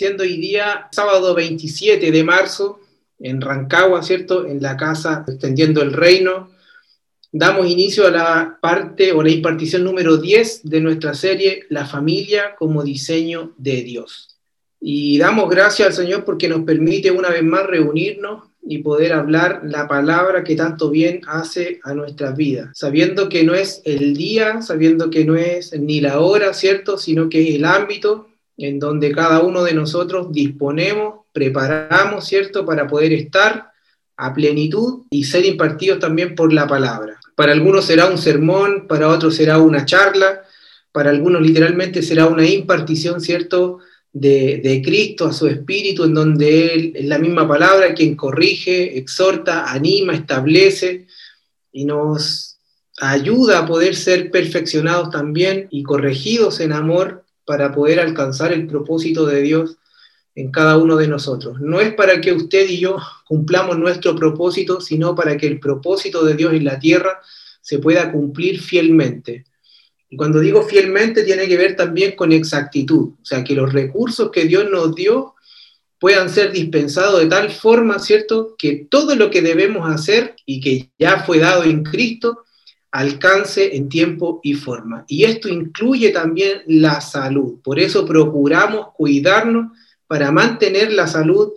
siendo hoy día sábado 27 de marzo en Rancagua, ¿cierto? En la casa Extendiendo el Reino. Damos inicio a la parte o la impartición número 10 de nuestra serie La familia como diseño de Dios. Y damos gracias al Señor porque nos permite una vez más reunirnos y poder hablar la palabra que tanto bien hace a nuestras vidas, sabiendo que no es el día, sabiendo que no es ni la hora, ¿cierto? Sino que es el ámbito en donde cada uno de nosotros disponemos, preparamos, ¿cierto?, para poder estar a plenitud y ser impartidos también por la palabra. Para algunos será un sermón, para otros será una charla, para algunos literalmente será una impartición, ¿cierto?, de, de, Cristo a su espíritu, en donde Él es la misma palabra quien corrige, exhorta, anima, establece y nos ayuda a poder ser perfeccionados también y corregidos en amor para poder alcanzar el propósito de Dios en cada uno de nosotros. No es para que usted y yo cumplamos nuestro propósito, sino para que el propósito de Dios en la tierra se pueda cumplir fielmente. Y cuando digo fielmente tiene que ver también con exactitud, o sea, que los recursos que Dios nos dio puedan ser dispensados de tal forma, ¿cierto?, que todo lo que debemos hacer y que ya fue dado en Cristo alcance en tiempo y forma. Y esto incluye también la salud. Por eso procuramos cuidarnos para mantener la salud,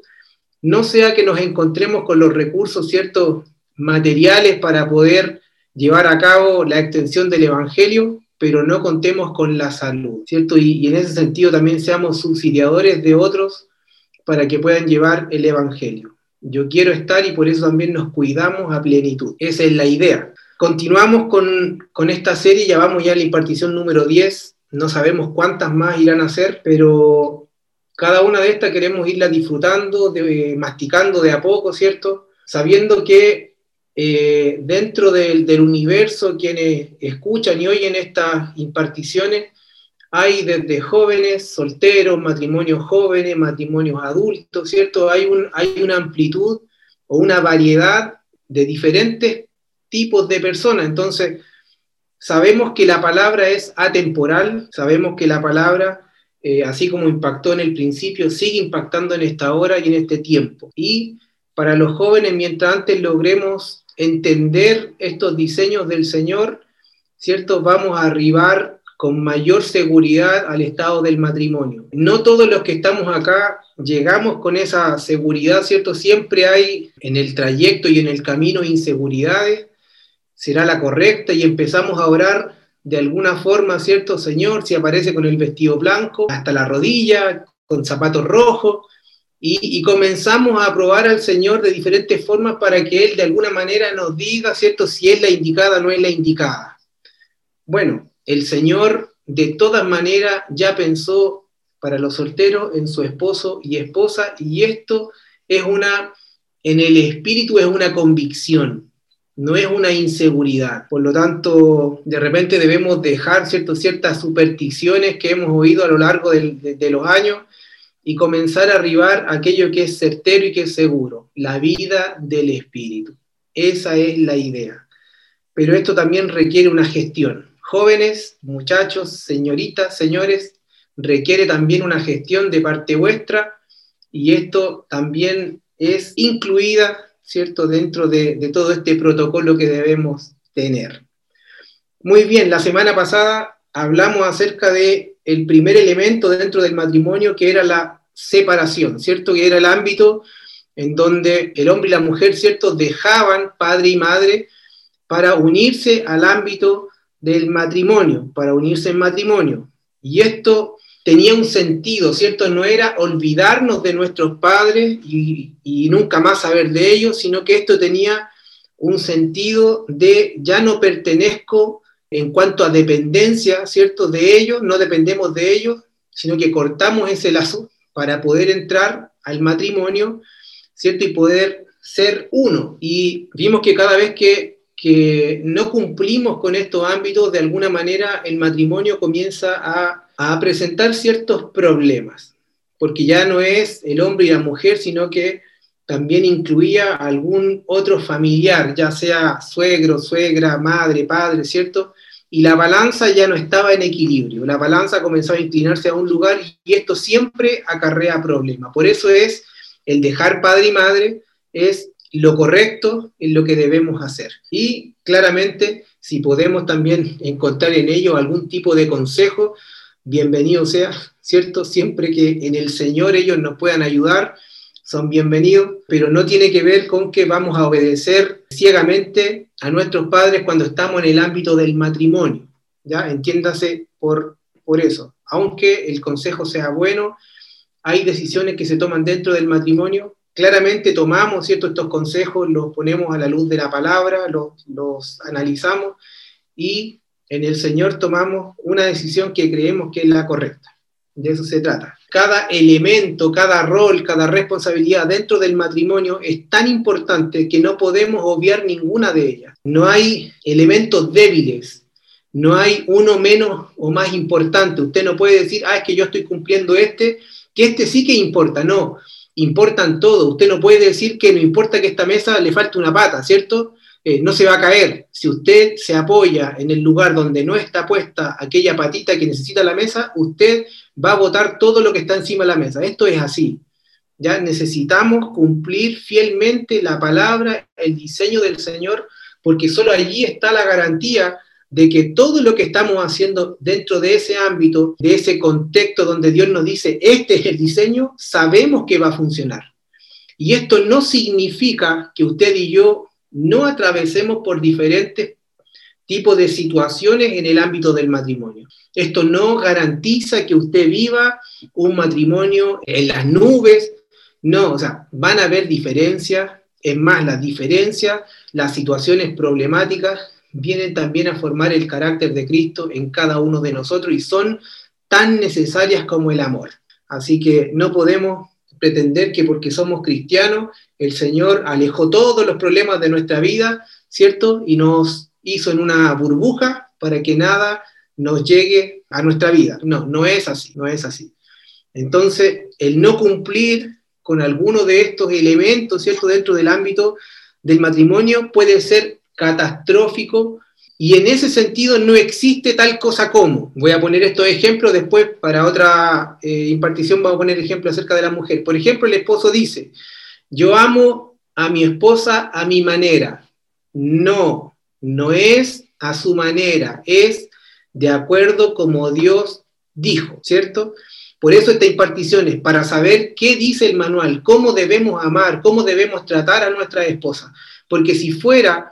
no sea que nos encontremos con los recursos ciertos materiales para poder llevar a cabo la extensión del Evangelio, pero no contemos con la salud, ¿cierto? Y, y en ese sentido también seamos subsidiadores de otros para que puedan llevar el Evangelio. Yo quiero estar y por eso también nos cuidamos a plenitud. Esa es la idea. Continuamos con, esta serie, ya vamos ya a la impartición número 10, no sabemos cuántas más irán a ser, pero cada una de estas queremos irla disfrutando, de, masticando de a poco, ¿cierto? Sabiendo que eh, dentro del, universo quienes escuchan y oyen estas imparticiones, hay desde jóvenes, solteros, matrimonios jóvenes, matrimonios adultos, ¿cierto? Hay una amplitud o una variedad de diferentes tipos de personas. Entonces, sabemos que la palabra es atemporal, sabemos que la palabra, eh, así como impactó en el principio, sigue impactando en esta hora y en este tiempo. Y para los jóvenes, mientras antes logremos entender estos diseños del Señor, ¿cierto? Vamos a arribar con mayor seguridad al estado del matrimonio. No todos los que estamos acá llegamos con esa seguridad, ¿cierto? Siempre hay en el trayecto y en el camino inseguridades, será la correcta y empezamos a orar de alguna forma, ¿cierto, Señor? Si aparece con el vestido blanco hasta la rodilla, con zapatos rojos, y, comenzamos a probar al Señor de diferentes formas para que Él de alguna manera nos diga, ¿cierto?, si es la indicada o no es la indicada. Bueno, el Señor de todas maneras ya pensó para los solteros en su esposo y esposa, y esto es una, en el espíritu es una convicción, no es una inseguridad. Por lo tanto, de repente debemos dejar ciertas supersticiones que hemos oído a lo largo de, de, los años y comenzar a arribar aquello que es certero y que es seguro, la vida del espíritu. Esa es la idea. Pero esto también requiere una gestión. Jóvenes, muchachos, señoritas, señores, requiere también una gestión de parte vuestra y esto también es incluida ¿cierto? Dentro de, todo este protocolo que debemos tener. Muy bien, la semana pasada hablamos acerca de el primer elemento dentro del matrimonio que era la separación, ¿cierto? Que era el ámbito en donde el hombre y la mujer, ¿cierto? Dejaban padre y madre para unirse al ámbito del matrimonio, para unirse en matrimonio. Y esto tenía un sentido, ¿cierto? No era olvidarnos de nuestros padres y, nunca más saber de ellos, sino que esto tenía un sentido de ya no pertenezco en cuanto a dependencia, ¿cierto? De ellos, no dependemos de ellos, sino que cortamos ese lazo para poder entrar al matrimonio, ¿cierto? Y poder ser uno. Y vimos que cada vez que, que no cumplimos con estos ámbitos, de alguna manera el matrimonio comienza a a presentar ciertos problemas, porque ya no es el hombre y la mujer, sino que también incluía algún otro familiar, ya sea suegro, suegra, madre, padre, ¿cierto? y la balanza ya no estaba en equilibrio. La balanza comenzó a inclinarse a un lugar y esto siempre acarrea problemas. Por eso es el dejar padre y madre, es lo correcto en lo que debemos hacer. Y claramente, si podemos también encontrar en ello algún tipo de consejo, bienvenido sea, ¿cierto? Siempre que en el Señor ellos nos puedan ayudar, son bienvenidos, pero no tiene que ver con que vamos a obedecer ciegamente a nuestros padres cuando estamos en el ámbito del matrimonio. ¿ya? Entiéndase por, por eso. Aunque el consejo sea bueno, hay decisiones que se toman dentro del matrimonio. Claramente tomamos ¿cierto? estos consejos, los ponemos a la luz de la palabra, los, los analizamos y en el Señor tomamos una decisión que creemos que es la correcta. De eso se trata. Cada elemento, cada rol, cada responsabilidad dentro del matrimonio es tan importante que no podemos obviar ninguna de ellas. No hay elementos débiles, no hay uno menos o más importante. Usted no puede decir, ah, es que yo estoy cumpliendo este, que este sí que importa. No, importan todo. Usted no puede decir que no importa que esta mesa le falte una pata, ¿cierto? Eh, no se va a caer. Si usted se apoya en el lugar donde no está puesta aquella patita que necesita la mesa, usted va a votar todo lo que está encima de la mesa. Esto es así. Ya necesitamos cumplir fielmente la palabra, el diseño del Señor, porque solo allí está la garantía de que todo lo que estamos haciendo dentro de ese ámbito, de ese contexto donde Dios nos dice, este es el diseño, sabemos que va a funcionar. Y esto no significa que usted y yo no atravesemos por diferentes tipos de situaciones en el ámbito del matrimonio. Esto no garantiza que usted viva un matrimonio en las nubes, no, o sea, van a haber diferencias, es más, las diferencias, las situaciones problemáticas vienen también a formar el carácter de Cristo en cada uno de nosotros y son tan necesarias como el amor. Así que no podemos pretender que porque somos cristianos, el Señor alejó todos los problemas de nuestra vida, ¿cierto? Y nos hizo en una burbuja para que nada nos llegue a nuestra vida. No, no es así, no es así. Entonces, el no cumplir con alguno de estos elementos, ¿cierto? Dentro del ámbito del matrimonio puede ser catastrófico y en ese sentido no existe tal cosa como. Voy a poner estos ejemplos, después para otra eh, impartición vamos a poner ejemplos acerca de la mujer. Por ejemplo, el esposo dice, yo amo a mi esposa a mi manera. No, no es a su manera, es de acuerdo como Dios dijo, ¿cierto? Por eso esta impartición es para saber qué dice el manual, cómo debemos amar, cómo debemos tratar a nuestra esposa. Porque si fuera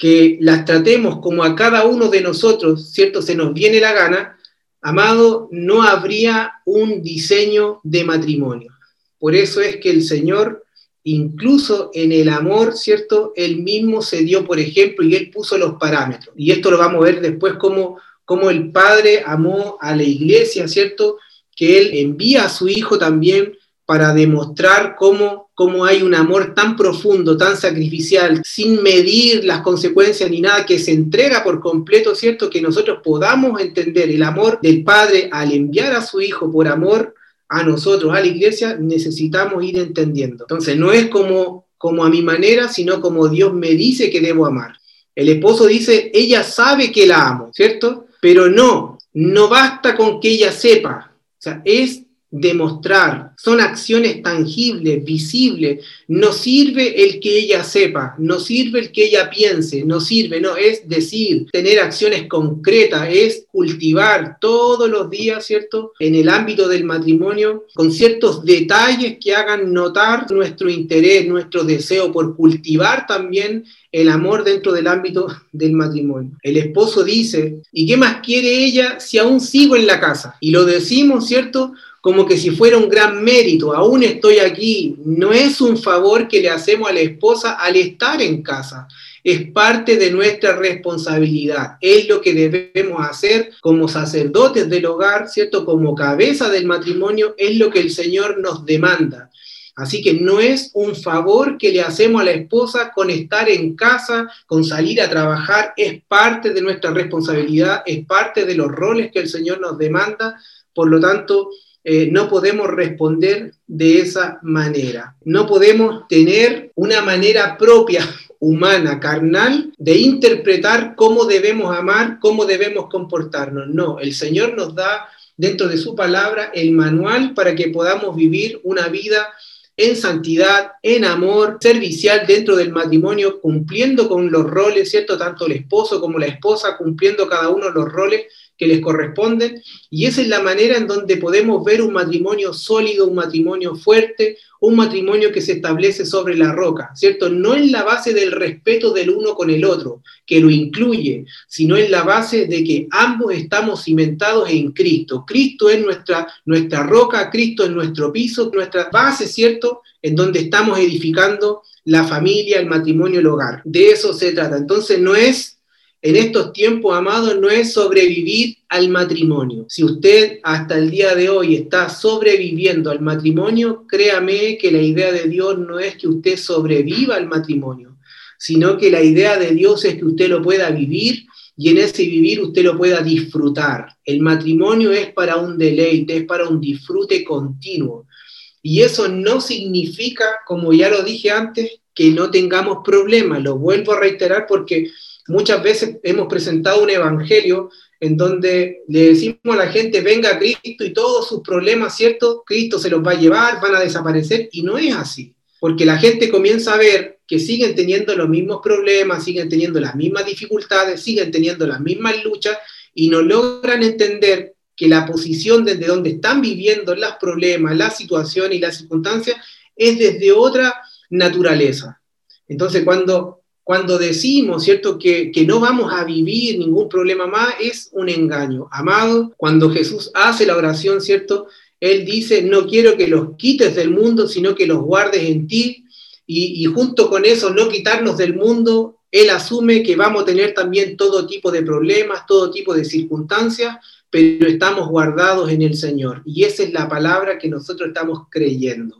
que las tratemos como a cada uno de nosotros, ¿cierto? Se nos viene la gana, amado, no habría un diseño de matrimonio. Por eso es que el Señor, incluso en el amor, ¿cierto? Él mismo se dio, por ejemplo, y él puso los parámetros. Y esto lo vamos a ver después como, como el Padre amó a la iglesia, ¿cierto? Que él envía a su Hijo también para demostrar cómo, cómo hay un amor tan profundo, tan sacrificial, sin medir las consecuencias ni nada, que se entrega por completo, ¿cierto? Que nosotros podamos entender el amor del Padre al enviar a su Hijo por amor a nosotros, a la iglesia, necesitamos ir entendiendo. Entonces, no es como, como a mi manera, sino como Dios me dice que debo amar. El esposo dice, ella sabe que la amo, ¿cierto? Pero no, no basta con que ella sepa. O sea, es demostrar, son acciones tangibles, visibles. No sirve el que ella sepa, no sirve el que ella piense, no sirve, no, es decir, tener acciones concretas, es cultivar todos los días, ¿cierto? En el ámbito del matrimonio, con ciertos detalles que hagan notar nuestro interés, nuestro deseo por cultivar también el amor dentro del ámbito del matrimonio. El esposo dice, ¿y qué más quiere ella si aún sigo en la casa? Y lo decimos, ¿cierto? Como que si fuera un gran mérito, aún estoy aquí, no es un favor que le hacemos a la esposa al estar en casa, es parte de nuestra responsabilidad, es lo que debemos hacer como sacerdotes del hogar, ¿cierto? Como cabeza del matrimonio, es lo que el Señor nos demanda. Así que no es un favor que le hacemos a la esposa con estar en casa, con salir a trabajar, es parte de nuestra responsabilidad, es parte de los roles que el Señor nos demanda. Por lo tanto, eh, no podemos responder de esa manera. No podemos tener una manera propia humana, carnal, de interpretar cómo debemos amar, cómo debemos comportarnos. No, el Señor nos da dentro de su palabra el manual para que podamos vivir una vida en santidad, en amor, servicial dentro del matrimonio, cumpliendo con los roles, ¿cierto? Tanto el esposo como la esposa, cumpliendo cada uno los roles que les corresponden. Y esa es la manera en donde podemos ver un matrimonio sólido, un matrimonio fuerte, un matrimonio que se establece sobre la roca, ¿cierto? No en la base del respeto del uno con el otro, que lo incluye, sino en la base de que ambos estamos cimentados en Cristo. Cristo es nuestra, nuestra roca, Cristo es nuestro piso, nuestra base, ¿cierto? En donde estamos edificando la familia, el matrimonio, el hogar. De eso se trata. Entonces no es en estos tiempos, amados, no es sobrevivir al matrimonio. Si usted hasta el día de hoy está sobreviviendo al matrimonio, créame que la idea de Dios no es que usted sobreviva al matrimonio, sino que la idea de Dios es que usted lo pueda vivir y en ese vivir usted lo pueda disfrutar. El matrimonio es para un deleite, es para un disfrute continuo. Y eso no significa, como ya lo dije antes, que no tengamos problemas. Lo vuelvo a reiterar porque Muchas veces hemos presentado un evangelio en donde le decimos a la gente, venga Cristo y todos sus problemas, ¿cierto? Cristo se los va a llevar, van a desaparecer, y no es así, porque la gente comienza a ver que siguen teniendo los mismos problemas, siguen teniendo las mismas dificultades, siguen teniendo las mismas luchas, y no logran entender que la posición desde donde están viviendo los problemas, la situación y las circunstancias es desde otra naturaleza. Entonces, cuando cuando decimos, ¿cierto?, que, que, no vamos a vivir ningún problema más, es un engaño. Amado, cuando Jesús hace la oración, ¿cierto? Él dice, no quiero que los quites del mundo, sino que los guardes en ti. Y, y junto con eso, no quitarnos del mundo, Él asume que vamos a tener también todo tipo de problemas, todo tipo de circunstancias, pero estamos guardados en el Señor. Y esa es la palabra que nosotros estamos creyendo.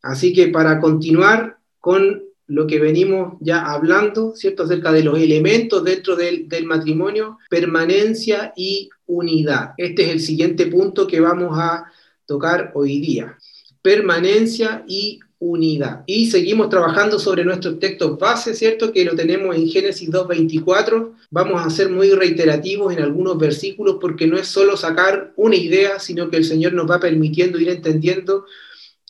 Así que para continuar con lo que venimos ya hablando, ¿cierto? Acerca de los elementos dentro del, matrimonio, permanencia y unidad. Este es el siguiente punto que vamos a tocar hoy día. Permanencia y unidad. Y seguimos trabajando sobre nuestros textos base, ¿cierto? Que lo tenemos en Génesis 2.24. Vamos a ser muy reiterativos en algunos versículos porque no es solo sacar una idea, sino que el Señor nos va permitiendo ir entendiendo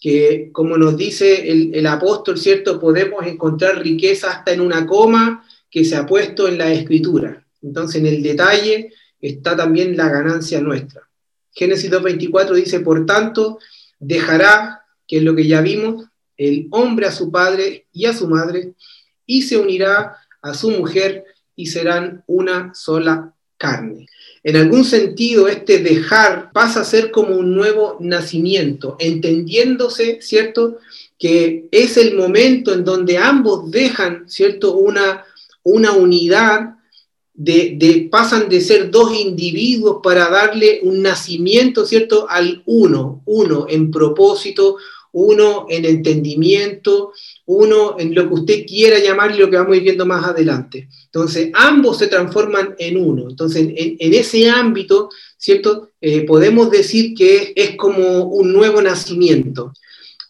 que como nos dice el, apóstol, ¿cierto? Podemos encontrar riqueza hasta en una coma que se ha puesto en la escritura. Entonces, en el detalle está también la ganancia nuestra. Génesis 2.24 dice, por tanto, dejará, que es lo que ya vimos, el hombre a su padre y a su madre, y se unirá a su mujer y serán una sola En algún sentido, este dejar pasa a ser como un nuevo nacimiento, entendiéndose, ¿cierto? Que es el momento en donde ambos dejan, ¿cierto? Una, una unidad, de, de, pasan de ser dos individuos para darle un nacimiento, ¿cierto? Al uno, uno en propósito, uno en entendimiento, uno en lo que usted quiera llamar y lo que vamos a ir viendo más adelante. Entonces, ambos se transforman en uno. Entonces, en, ese ámbito, ¿cierto? Eh, podemos decir que es, como un nuevo nacimiento.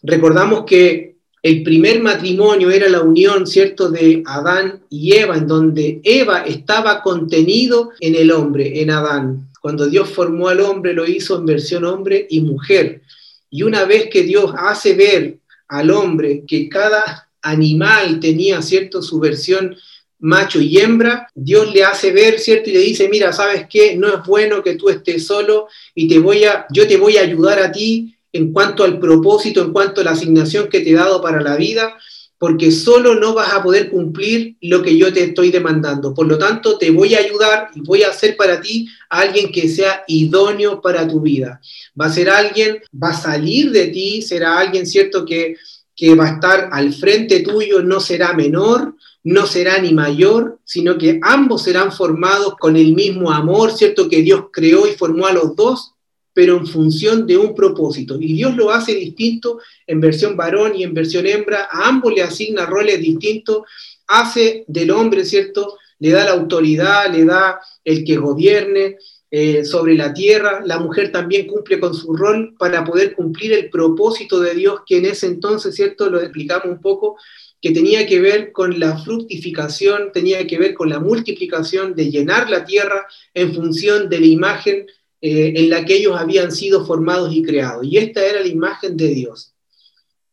Recordamos que el primer matrimonio era la unión, ¿cierto?, de Adán y Eva, en donde Eva estaba contenido en el hombre, en Adán. Cuando Dios formó al hombre, lo hizo en versión hombre y mujer. Y una vez que Dios hace ver al hombre que cada animal tenía, ¿cierto?, su versión macho y hembra, Dios le hace ver, ¿cierto? Y le dice, mira, ¿sabes qué? No es bueno que tú estés solo y te voy a, yo te voy a ayudar a ti en cuanto al propósito, en cuanto a la asignación que te he dado para la vida, porque solo no vas a poder cumplir lo que yo te estoy demandando. Por lo tanto, te voy a ayudar y voy a hacer para ti a alguien que sea idóneo para tu vida. Va a ser alguien, va a salir de ti, será alguien, ¿cierto?, que, que va a estar al frente tuyo, no será menor, no será ni mayor, sino que ambos serán formados con el mismo amor, ¿cierto?, que Dios creó y formó a los dos pero en función de un propósito. Y Dios lo hace distinto en versión varón y en versión hembra, a ambos le asigna roles distintos, hace del hombre, ¿cierto? Le da la autoridad, le da el que gobierne eh, sobre la tierra, la mujer también cumple con su rol para poder cumplir el propósito de Dios, que en ese entonces, ¿cierto? Lo explicamos un poco, que tenía que ver con la fructificación, tenía que ver con la multiplicación, de llenar la tierra en función de la imagen eh, en la que ellos habían sido formados y creados. Y esta era la imagen de Dios.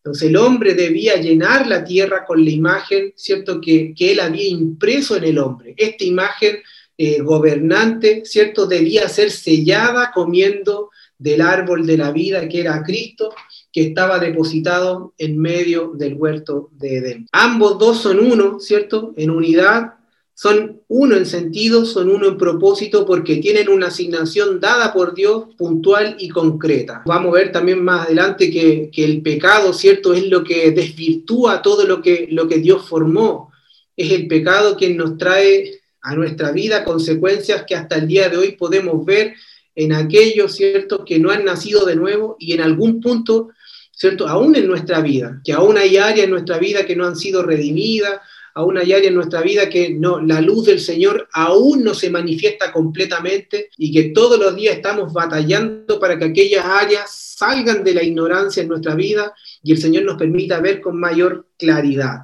Entonces el hombre debía llenar la tierra con la imagen, ¿cierto?, que, él había impreso en el hombre. Esta imagen eh, gobernante, ¿cierto?, debía ser sellada comiendo del árbol de la vida que era Cristo, que estaba depositado en medio del huerto de Edén. Ambos dos son uno, ¿cierto?, en unidad, son uno en sentido, son uno en propósito, porque tienen una asignación dada por Dios puntual y concreta. Vamos a ver también más adelante que, el pecado, ¿cierto?, es lo que desvirtúa todo lo que, lo que Dios formó. Es el pecado quien nos trae a nuestra vida consecuencias que hasta el día de hoy podemos ver en aquellos, ¿cierto?, que no han nacido de nuevo y en algún punto, ¿cierto?, aún en nuestra vida, que aún hay áreas en nuestra vida que no han sido redimidas, aún hay áreas en nuestra vida que no, la luz del Señor aún no se manifiesta completamente y que todos los días estamos batallando para que aquellas áreas salgan de la ignorancia en nuestra vida y el Señor nos permita ver con mayor claridad.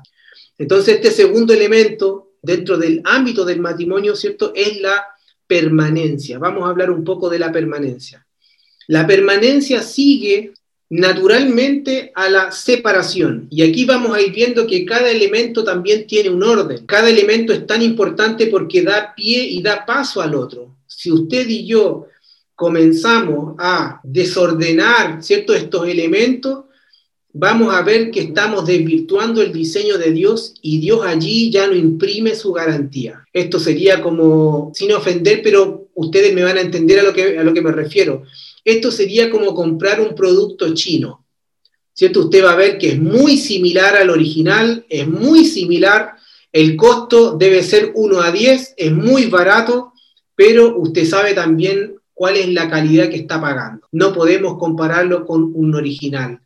Entonces, este segundo elemento dentro del ámbito del matrimonio, ¿cierto? Es la permanencia. Vamos a hablar un poco de la permanencia. La permanencia sigue naturalmente a la separación. Y aquí vamos a ir viendo que cada elemento también tiene un orden. Cada elemento es tan importante porque da pie y da paso al otro. Si usted y yo comenzamos a desordenar ¿cierto? estos elementos, vamos a ver que estamos desvirtuando el diseño de Dios y Dios allí ya no imprime su garantía. Esto sería como, sin ofender, pero ustedes me van a entender a lo que, a lo que me refiero esto sería como comprar un producto chino. ¿Cierto? Usted va a ver que es muy similar al original, es muy similar, el costo debe ser 1 a 10, es muy barato, pero usted sabe también cuál es la calidad que está pagando. No podemos compararlo con un original.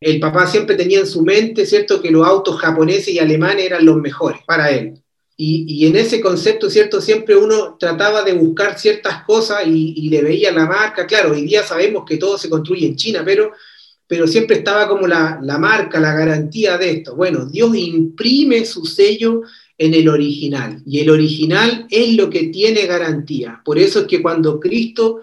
El papá siempre tenía en su mente, ¿cierto?, que los autos japoneses y alemanes eran los mejores para él. Y, en ese concepto, ¿cierto? Siempre uno trataba de buscar ciertas cosas y, le veía la marca. Claro, hoy día sabemos que todo se construye en China, pero, pero siempre estaba como la, la marca, la garantía de esto. Bueno, Dios imprime su sello en el original y el original es lo que tiene garantía. Por eso es que cuando Cristo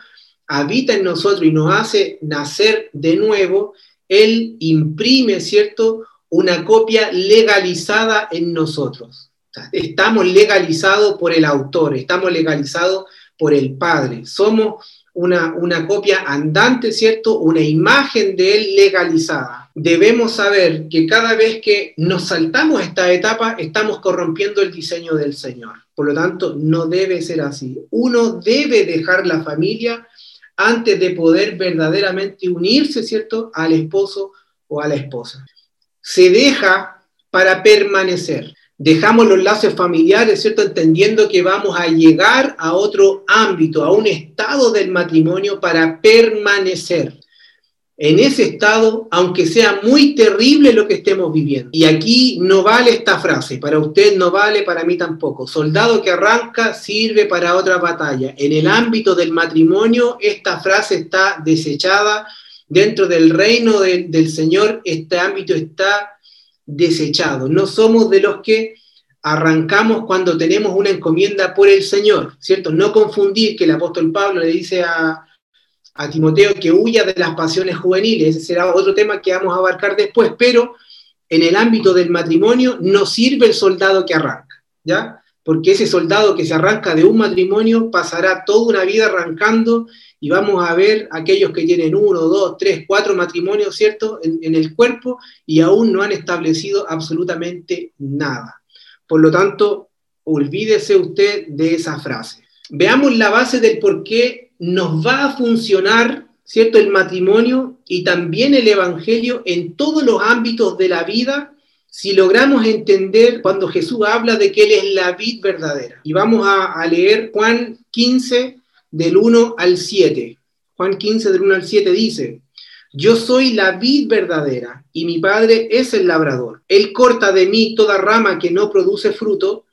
habita en nosotros y nos hace nacer de nuevo, Él imprime, ¿cierto? Una copia legalizada en nosotros. Estamos legalizados por el autor, estamos legalizados por el Padre. Somos una, una, copia andante, ¿cierto? Una imagen de Él legalizada. Debemos saber que cada vez que nos saltamos esta etapa, estamos corrompiendo el diseño del Señor. Por lo tanto, no debe ser así. Uno debe dejar la familia antes de poder verdaderamente unirse, ¿cierto?, al esposo o a la esposa. Se deja para permanecer dejamos los lazos familiares, ¿cierto? Entendiendo que vamos a llegar a otro ámbito, a un estado del matrimonio para permanecer en ese estado, aunque sea muy terrible lo que estemos viviendo. Y aquí no vale esta frase, para usted no vale, para mí tampoco. Soldado que arranca sirve para otra batalla. En el ámbito del matrimonio, esta frase está desechada. Dentro del reino del Señor, este ámbito está desechado. No somos de los que arrancamos cuando tenemos una encomienda por el Señor, ¿cierto? No confundir que el apóstol Pablo le dice a, a Timoteo que huya de las pasiones juveniles, ese será otro tema que vamos a abarcar después, pero en el ámbito del matrimonio no sirve el soldado que arranca, ¿ya? Porque ese soldado que se arranca de un matrimonio pasará toda una vida arrancando y vamos a ver aquellos que tienen uno, dos, tres, cuatro matrimonios, ¿cierto?, en, el cuerpo y aún no han establecido absolutamente nada. Por lo tanto, olvídese usted de esa frase. Veamos la base del por qué nos va a funcionar, ¿cierto?, el matrimonio y también el Evangelio en todos los ámbitos de la vida si logramos entender cuando Jesús habla de que Él es la vid verdadera. Y vamos a, a leer Juan 15, del 1 al 7. Juan 15 del 1 al 7 dice, yo soy la vid verdadera y mi padre es el labrador. Él corta de mí toda rama que no produce fruto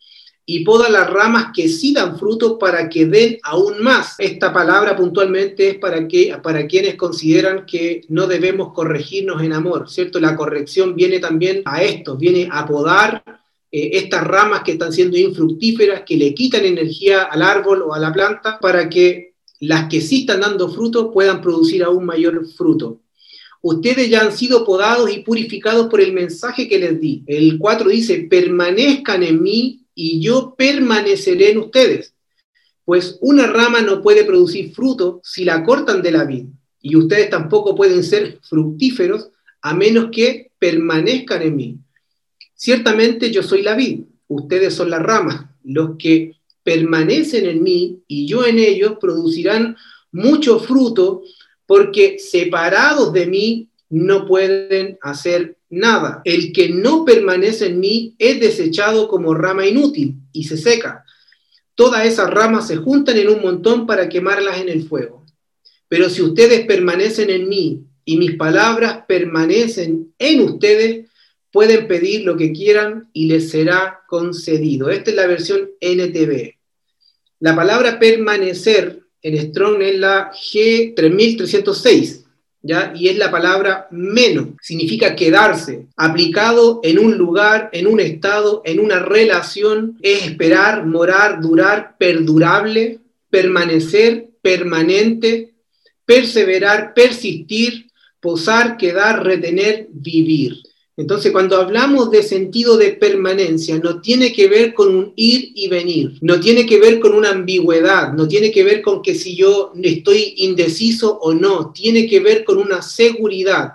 y poda las ramas que sí dan fruto para que den aún más. Esta palabra puntualmente es para, que, para quienes consideran que no debemos corregirnos en amor, ¿cierto? La corrección viene también a esto, viene a podar eh, estas ramas que están siendo infructíferas, que le quitan energía al árbol o a la planta, para que las que sí están dando fruto puedan producir aún mayor fruto. Ustedes ya han sido podados y purificados por el mensaje que les di. El 4 dice, permanezcan en mí y yo permaneceré en ustedes. Pues una rama no puede producir fruto si la cortan de la vid, y ustedes tampoco pueden ser fructíferos a menos que permanezcan en mí. Ciertamente yo soy la vid, ustedes son las ramas. Los que permanecen en mí y yo en ellos producirán mucho fruto, porque separados de mí no pueden hacer nada. El que no permanece en mí es desechado como rama inútil y se seca. Todas esas ramas se juntan en un montón para quemarlas en el fuego. Pero si ustedes permanecen en mí y mis palabras permanecen en ustedes, pueden pedir lo que quieran y les será concedido. Esta es la versión NTV. La palabra permanecer en Strong es la G3306, ¿ya? Y es la palabra menos, significa quedarse, aplicado en un lugar, en un estado, en una relación, es esperar, morar, durar, perdurable, permanecer, permanente, perseverar, persistir, posar, quedar, retener, vivir. Entonces, cuando hablamos de sentido de permanencia, no tiene que ver con un ir y venir, no tiene que ver con una ambigüedad, no tiene que ver con que si yo estoy indeciso o no, tiene que ver con una seguridad,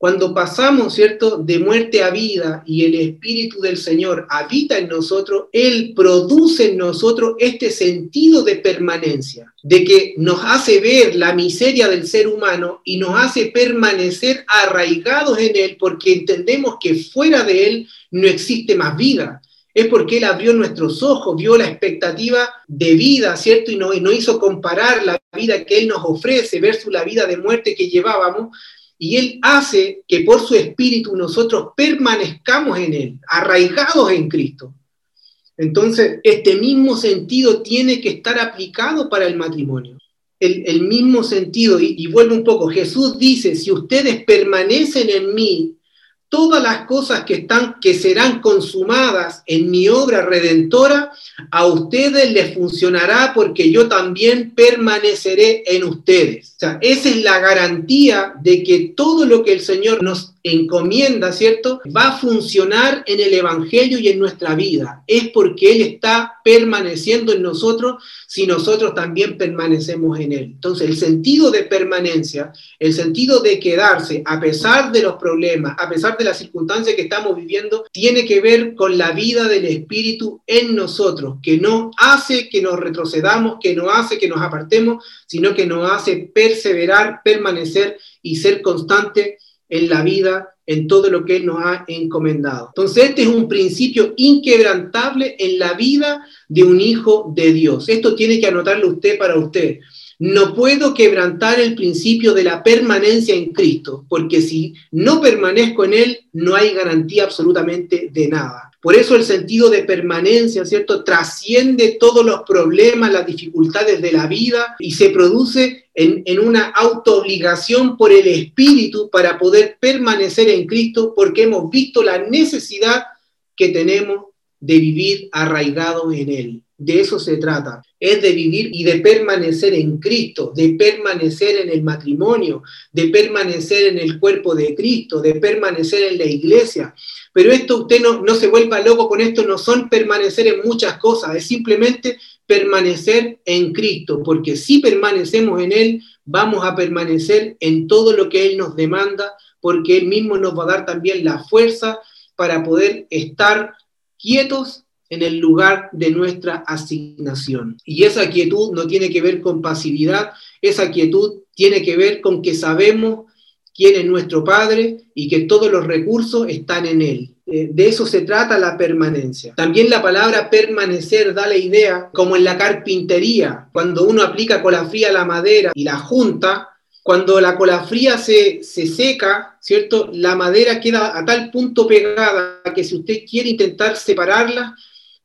cuando pasamos, ¿cierto?, de muerte a vida y el Espíritu del Señor habita en nosotros, Él produce en nosotros este sentido de permanencia, de que nos hace ver la miseria del ser humano y nos hace permanecer arraigados en Él porque entendemos que fuera de Él no existe más vida. Es porque Él abrió nuestros ojos, vio la expectativa de vida, ¿cierto? Y nos, y nos hizo comparar la vida que Él nos ofrece versus la vida de muerte que llevábamos y Él hace que por su espíritu nosotros permanezcamos en Él, arraigados en Cristo. Entonces, este mismo sentido tiene que estar aplicado para el matrimonio. El, mismo sentido, y, y vuelvo un poco, Jesús dice, si ustedes permanecen en mí todas las cosas que, están, que serán consumadas en mi obra redentora, a ustedes les funcionará porque yo también permaneceré en ustedes. O sea, esa es la garantía de que todo lo que el Señor nos encomienda, ¿cierto? Va a funcionar en el Evangelio y en nuestra vida. Es porque Él está permaneciendo en nosotros si nosotros también permanecemos en Él. Entonces, el sentido de permanencia, el sentido de quedarse a pesar de los problemas, a pesar de las circunstancias que estamos viviendo, tiene que ver con la vida del Espíritu en nosotros, que no hace que nos retrocedamos, que no hace que nos apartemos, sino que nos hace perseverar, permanecer y ser constante en la vida, en todo lo que Él nos ha encomendado. Entonces, este es un principio inquebrantable en la vida de un hijo de Dios. Esto tiene que anotarlo usted para usted. No puedo quebrantar el principio de la permanencia en Cristo, porque si no permanezco en Él, no hay garantía absolutamente de nada. Por eso el sentido de permanencia, ¿cierto? Trasciende todos los problemas, las dificultades de la vida y se produce en, en una autoobligación por el Espíritu para poder permanecer en Cristo porque hemos visto la necesidad que tenemos de vivir arraigados en Él. De eso se trata. Es de vivir y de permanecer en Cristo, de permanecer en el matrimonio, de permanecer en el cuerpo de Cristo, de permanecer en la iglesia. Pero esto usted no, no se vuelva loco con esto, no son permanecer en muchas cosas, es simplemente permanecer en Cristo, porque si permanecemos en Él, vamos a permanecer en todo lo que Él nos demanda, porque Él mismo nos va a dar también la fuerza para poder estar quietos en el lugar de nuestra asignación. Y esa quietud no tiene que ver con pasividad, esa quietud tiene que ver con que sabemos quién es nuestro Padre y que todos los recursos están en Él. Eh, de eso se trata la permanencia. También la palabra permanecer da la idea, como en la carpintería, cuando uno aplica colafría a la madera y la junta, cuando la colafría se, se seca, ¿cierto? La madera queda a tal punto pegada que si usted quiere intentar separarla,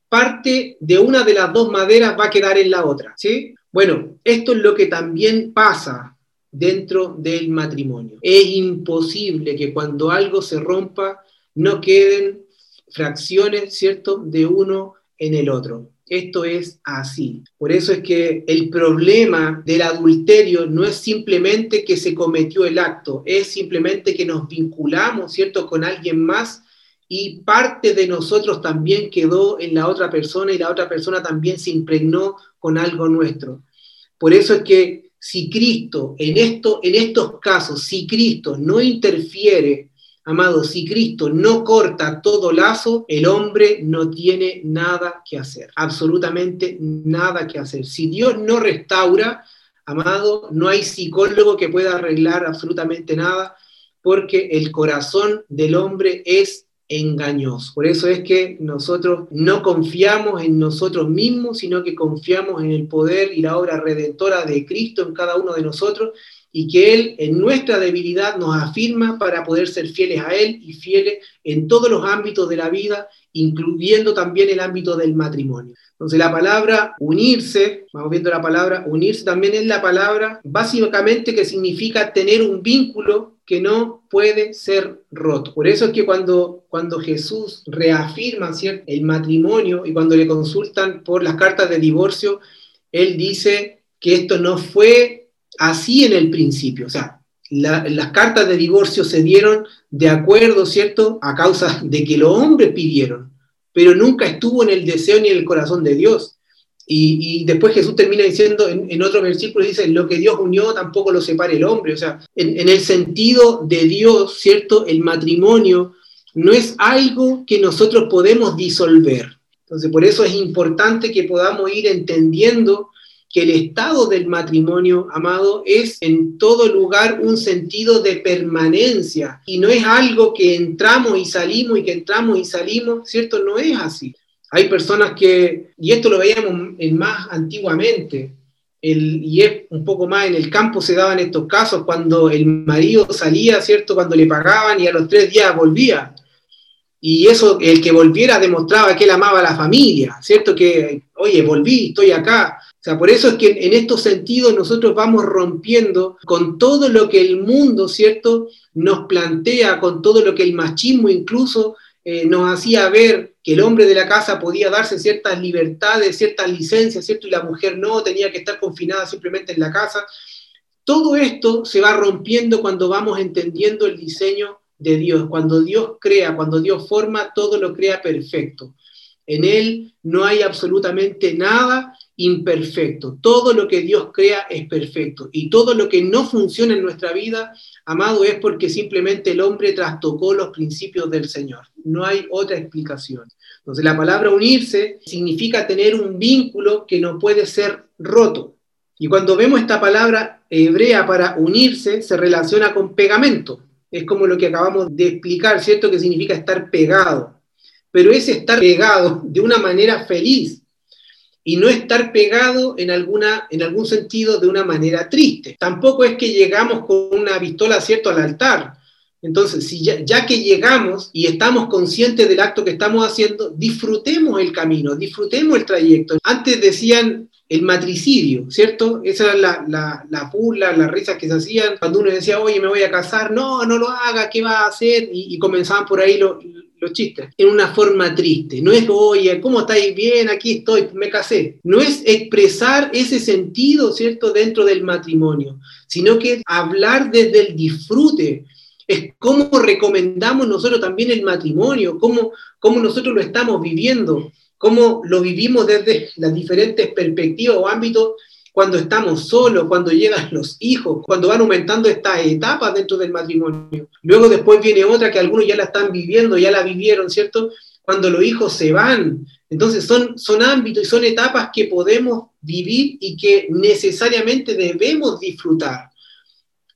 parte de una de las dos maderas va a quedar en la otra, ¿sí? Bueno, esto es lo que también pasa dentro del matrimonio. Es imposible que cuando algo se rompa no queden fracciones, ¿cierto?, de uno en el otro. Esto es así. Por eso es que el problema del adulterio no es simplemente que se cometió el acto, es simplemente que nos vinculamos, ¿cierto?, con alguien más y parte de nosotros también quedó en la otra persona y la otra persona también se impregnó con algo nuestro. Por eso es que si Cristo, en, esto, en estos casos, si Cristo no interfiere, amado, si Cristo no corta todo lazo, el hombre no tiene nada que hacer, absolutamente nada que hacer. Si Dios no restaura, amado, no hay psicólogo que pueda arreglar absolutamente nada, porque el corazón del hombre es engañoso. Por eso es que nosotros no confiamos en nosotros mismos, sino que confiamos en el poder y la obra redentora de Cristo en cada uno de nosotros y que Él en nuestra debilidad nos afirma para poder ser fieles a Él y fieles en todos los ámbitos de la vida, incluyendo también el ámbito del matrimonio. Entonces la palabra unirse, vamos viendo la palabra unirse, también es la palabra básicamente que significa tener un vínculo que no puede ser roto. Por eso es que cuando, cuando Jesús reafirma el matrimonio y cuando le consultan por las cartas de divorcio, él dice que esto no fue así en el principio. O sea, las cartas de divorcio se dieron de acuerdo, ¿cierto?, a causa de que los hombres pidieron, pero nunca estuvo en el deseo ni en el corazón de Dios. Y, después Jesús termina diciendo en, otro versículo, dice, lo que Dios unió tampoco lo separe el hombre. O sea, en, en, el sentido de Dios, ¿cierto? El matrimonio no es algo que nosotros podemos disolver. Entonces, por eso es importante que podamos ir entendiendo que el estado del matrimonio, amado, es en todo lugar un sentido de permanencia y no es algo que entramos y salimos y que entramos y salimos, ¿cierto? No es así. Hay personas que, y esto lo veíamos más antiguamente, el, y es un poco más en el campo se daban estos casos cuando el marido salía, ¿cierto? Cuando le pagaban y a los tres días volvía. Y eso, el que volviera demostraba que él amaba a la familia, ¿cierto? Que, oye, volví, estoy acá. Sea, por eso es que en estos sentidos nosotros vamos rompiendo con todo lo que el mundo, ¿cierto? Nos plantea, con todo lo que el machismo incluso eh, nos hacía ver que el hombre de la casa podía darse ciertas libertades, ciertas licencias, ¿cierto? Y la mujer no, tenía que estar confinada simplemente en la casa. Todo esto se va rompiendo cuando vamos entendiendo el diseño de Dios. Cuando Dios crea, cuando Dios forma, todo lo crea perfecto. En Él no hay absolutamente nada imperfecto. Todo lo que Dios crea es perfecto. Y todo lo que no funciona en nuestra vida, amado, es porque simplemente el hombre trastocó los principios del Señor. No hay otra explicación. Entonces la palabra unirse significa tener un vínculo que no puede ser roto. Y cuando vemos esta palabra hebrea para unirse, se relaciona con pegamento. Es como lo que acabamos de explicar, ¿cierto? Que significa estar pegado. Pero es estar pegado de una manera feliz y no estar pegado en, alguna, en algún sentido de una manera triste. Tampoco es que llegamos con una pistola, ¿cierto?, al altar entonces, si ya, que llegamos y estamos conscientes del acto que estamos haciendo, disfrutemos el camino, disfrutemos el trayecto. Antes decían el matricidio, ¿cierto? Esa era la, la, la burla, las risas que se hacían cuando uno decía, oye, me voy a casar, no, no lo haga, ¿qué va a hacer? Y, comenzaban por ahí los, los chistes, en una forma triste. No es, oye, ¿cómo estáis bien? Aquí estoy, me casé. No es expresar ese sentido, ¿cierto?, dentro del matrimonio, sino que hablar desde el disfrute, es cómo recomendamos nosotros también el matrimonio, cómo, cómo nosotros lo estamos viviendo, cómo lo vivimos desde las diferentes perspectivas o ámbitos cuando estamos solos, cuando llegan los hijos, cuando van aumentando estas etapas dentro del matrimonio. Luego después viene otra que algunos ya la están viviendo, ya la vivieron, ¿cierto? Cuando los hijos se van. Entonces son, son ámbitos y son etapas que podemos vivir y que necesariamente debemos disfrutar.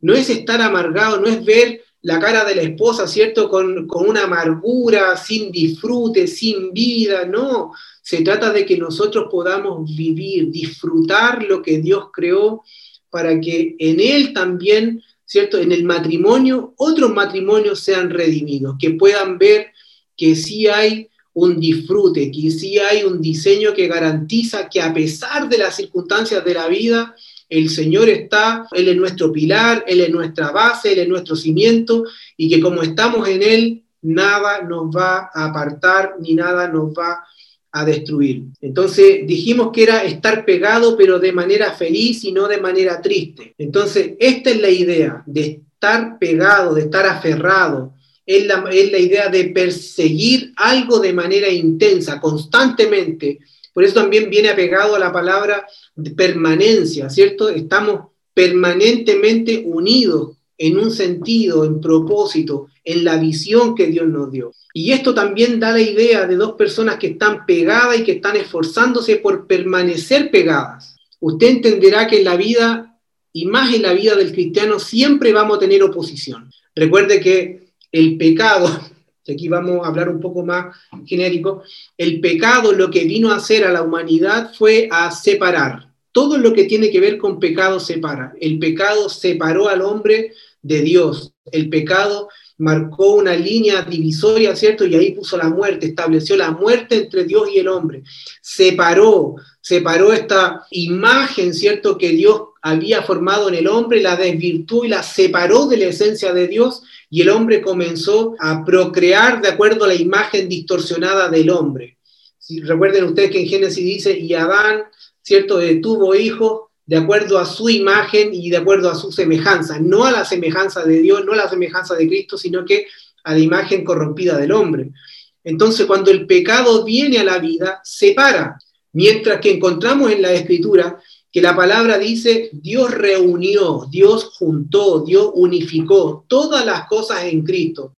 No es estar amargado, no es ver la cara de la esposa, ¿cierto? Con, una amargura, sin disfrute, sin vida, no. Se trata de que nosotros podamos vivir, disfrutar lo que Dios creó para que en Él también, ¿cierto? En el matrimonio, otros matrimonios sean redimidos, que puedan ver que sí hay un disfrute, que sí hay un diseño que garantiza que a pesar de las circunstancias de la vida, el Señor está, Él es nuestro pilar, Él es nuestra base, Él es nuestro cimiento, y que como estamos en Él, nada nos va a apartar ni nada nos va a destruir. Entonces dijimos que era estar pegado, pero de manera feliz y no de manera triste. Entonces, esta es la idea de estar pegado, de estar aferrado, es la, es la idea de perseguir algo de manera intensa, constantemente. Por eso también viene apegado a la palabra permanencia, ¿cierto? Estamos permanentemente unidos en un sentido, en propósito, en la visión que Dios nos dio. Y esto también da la idea de dos personas que están pegadas y que están esforzándose por permanecer pegadas. Usted entenderá que en la vida, y más en la vida del cristiano, siempre vamos a tener oposición. Recuerde que el pecado, aquí vamos a hablar un poco más genérico, el pecado lo que vino a hacer a la humanidad fue a separar. Todo lo que tiene que ver con pecado separa. El pecado separó al hombre de Dios. El pecado marcó una línea divisoria, ¿cierto? Y ahí puso la muerte, estableció la muerte entre Dios y el hombre. Separó, separó esta imagen, ¿cierto? Que Dios había formado en el hombre, la desvirtuó y la separó de la esencia de Dios y el hombre comenzó a procrear de acuerdo a la imagen distorsionada del hombre. Si recuerden ustedes que en Génesis dice, y Adán, ¿cierto?, tuvo hijos de acuerdo a su imagen y de acuerdo a su semejanza, no a la semejanza de Dios, no a la semejanza de Cristo, sino que a la imagen corrompida del hombre. Entonces, cuando el pecado viene a la vida, separa, mientras que encontramos en la escritura que la palabra dice, Dios reunió, Dios juntó, Dios unificó todas las cosas en Cristo.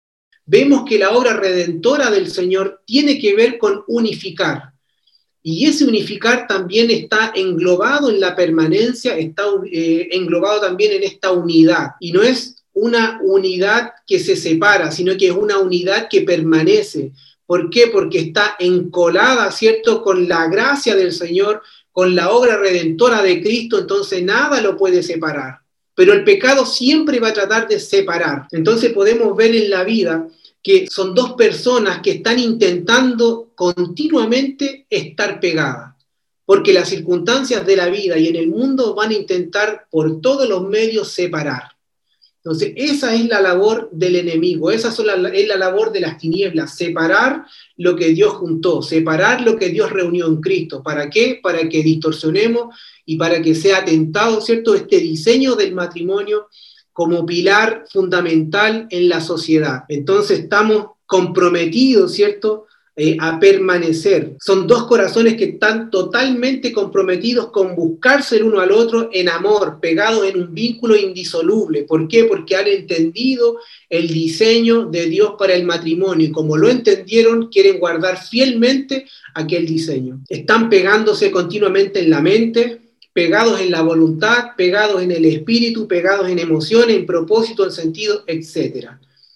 Vemos que la obra redentora del Señor tiene que ver con unificar. Y ese unificar también está englobado en la permanencia, está eh, englobado también en esta unidad. Y no es una unidad que se separa, sino que es una unidad que permanece. ¿Por qué? Porque está encolada, ¿cierto?, con la gracia del Señor, con la obra redentora de Cristo, entonces nada lo puede separar. Pero el pecado siempre va a tratar de separar. Entonces podemos ver en la vida que son dos personas que están intentando continuamente estar pegadas, porque las circunstancias de la vida y en el mundo van a intentar por todos los medios separar. Entonces, esa es la labor del enemigo, esa es la, labor de las tinieblas, separar lo que Dios juntó, separar lo que Dios reunió en Cristo. ¿Para qué? Para que distorsionemos y para que sea atentado, ¿cierto?, este diseño del matrimonio como pilar fundamental en la sociedad. Entonces, estamos comprometidos, ¿cierto?, eh, a permanecer. Son dos corazones que están totalmente comprometidos con buscarse el uno al otro en amor, pegados en un vínculo indisoluble. ¿Por qué? Porque han entendido el diseño de Dios para el matrimonio y como lo entendieron, quieren guardar fielmente aquel diseño. Están pegándose continuamente en la mente, pegados en la voluntad, pegados en el espíritu, pegados en emociones, en propósito, en sentido, etc.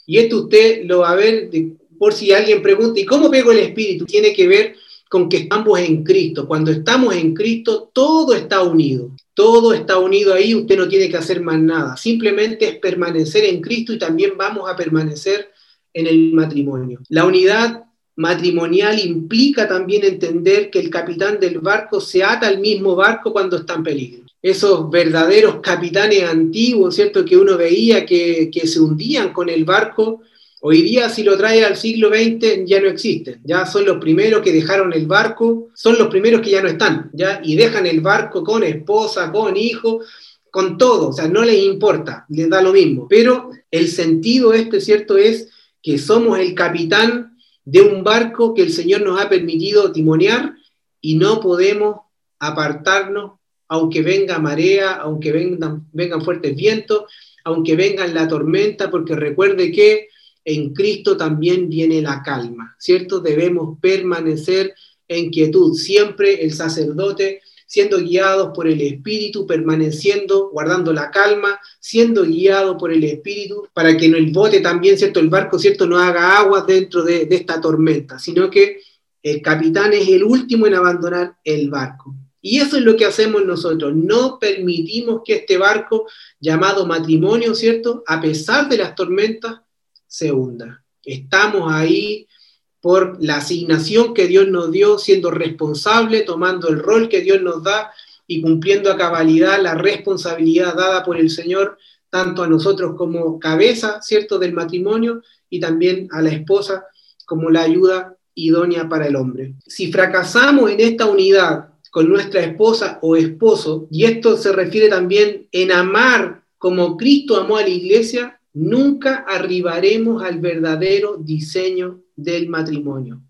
Y esto usted lo va a ver por si alguien pregunta, ¿y cómo pego el espíritu? Tiene que ver con que estamos en Cristo. Cuando estamos en Cristo, todo está unido. Todo está unido ahí, usted no tiene que hacer más nada. Simplemente es permanecer en Cristo y también vamos a permanecer en el matrimonio. La unidad matrimonial implica también entender que el capitán del barco se ata al mismo barco cuando está en peligro. Esos verdaderos capitanes antiguos, ¿cierto? Que uno veía que, que se hundían con el barco, Hoy día, si lo trae al siglo XX, ya no existen. Ya son los primeros que dejaron el barco, son los primeros que ya no están, ¿ya? Y dejan el barco con esposa, con hijo, con todo. O sea, no les importa, les da lo mismo. Pero el sentido este, ¿cierto? Es que somos el capitán de un barco que el Señor nos ha permitido timonear y no podemos apartarnos aunque venga marea, aunque vengan, vengan fuertes vientos, aunque vengan la tormenta, porque recuerde que en Cristo también viene la calma, ¿cierto? Debemos permanecer en quietud, siempre el sacerdote siendo guiado por el Espíritu, permaneciendo, guardando la calma, siendo guiado por el Espíritu, para que el bote también, ¿cierto? El barco, ¿cierto? No haga agua dentro de, de esta tormenta, sino que el capitán es el último en abandonar el barco. Y eso es lo que hacemos nosotros. No permitimos que este barco llamado matrimonio, ¿cierto? A pesar de las tormentas, se hunda. Estamos ahí por la asignación que Dios nos dio, siendo responsable, tomando el rol que Dios nos da y cumpliendo a cabalidad la responsabilidad dada por el Señor, tanto a nosotros como cabeza, ¿cierto?, del matrimonio y también a la esposa como la ayuda idónea para el hombre. Si fracasamos en esta unidad con nuestra esposa o esposo, y esto se refiere también en amar como Cristo amó a la iglesia, nunca arribaremos al verdadero diseño del matrimonio.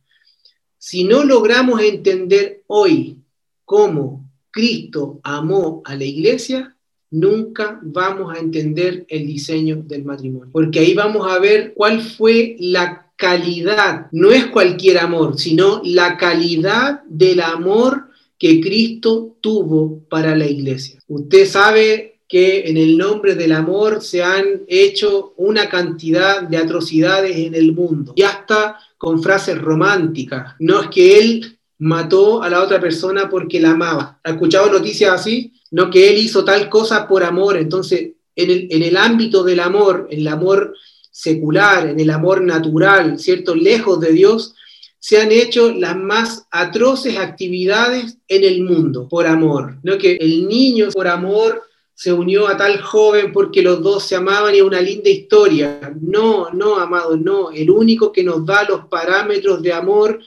Si no logramos entender hoy cómo Cristo amó a la iglesia, nunca vamos a entender el diseño del matrimonio. Porque ahí vamos a ver cuál fue la calidad, no es cualquier amor, sino la calidad del amor que Cristo tuvo para la iglesia. Usted sabe que en el nombre del amor se han hecho una cantidad de atrocidades en el mundo, y hasta con frases románticas. No es que él mató a la otra persona porque la amaba. ¿Ha escuchado noticias así? No que él hizo tal cosa por amor. Entonces, en el, en el ámbito del amor, en el amor secular, en el amor natural, ¿cierto? Lejos de Dios, se han hecho las más atroces actividades en el mundo por amor. No que el niño por amor se unió a tal joven porque los dos se amaban y es una linda historia. No, no, amado, no. El único que nos da los parámetros de amor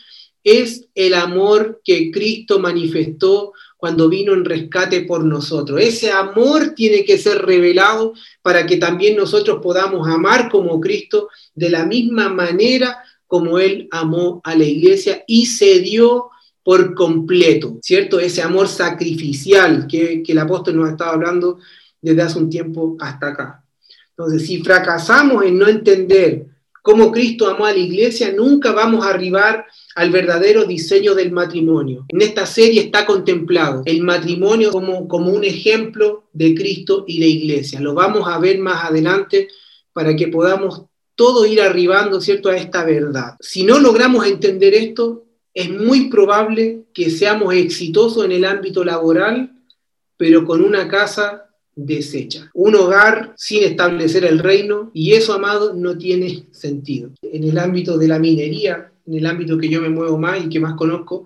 es el amor que Cristo manifestó cuando vino en rescate por nosotros. Ese amor tiene que ser revelado para que también nosotros podamos amar como Cristo de la misma manera como Él amó a la iglesia y se dio por completo, ¿cierto? Ese amor sacrificial que, el apóstol nos ha estado hablando desde hace un tiempo hasta acá. Entonces, si fracasamos en no entender cómo Cristo amó a la iglesia, nunca vamos a arribar al verdadero diseño del matrimonio. En esta serie está contemplado el matrimonio como, un ejemplo de Cristo y la iglesia. Lo vamos a ver más adelante para que podamos todo ir arribando, ¿cierto?, a esta verdad. Si no logramos entender esto, es muy probable que seamos exitosos en el ámbito laboral, pero con una casa deshecha. Un hogar sin establecer el reino, y eso, amado, no tiene sentido. En el ámbito de la minería, en el ámbito que yo me muevo más y que más conozco,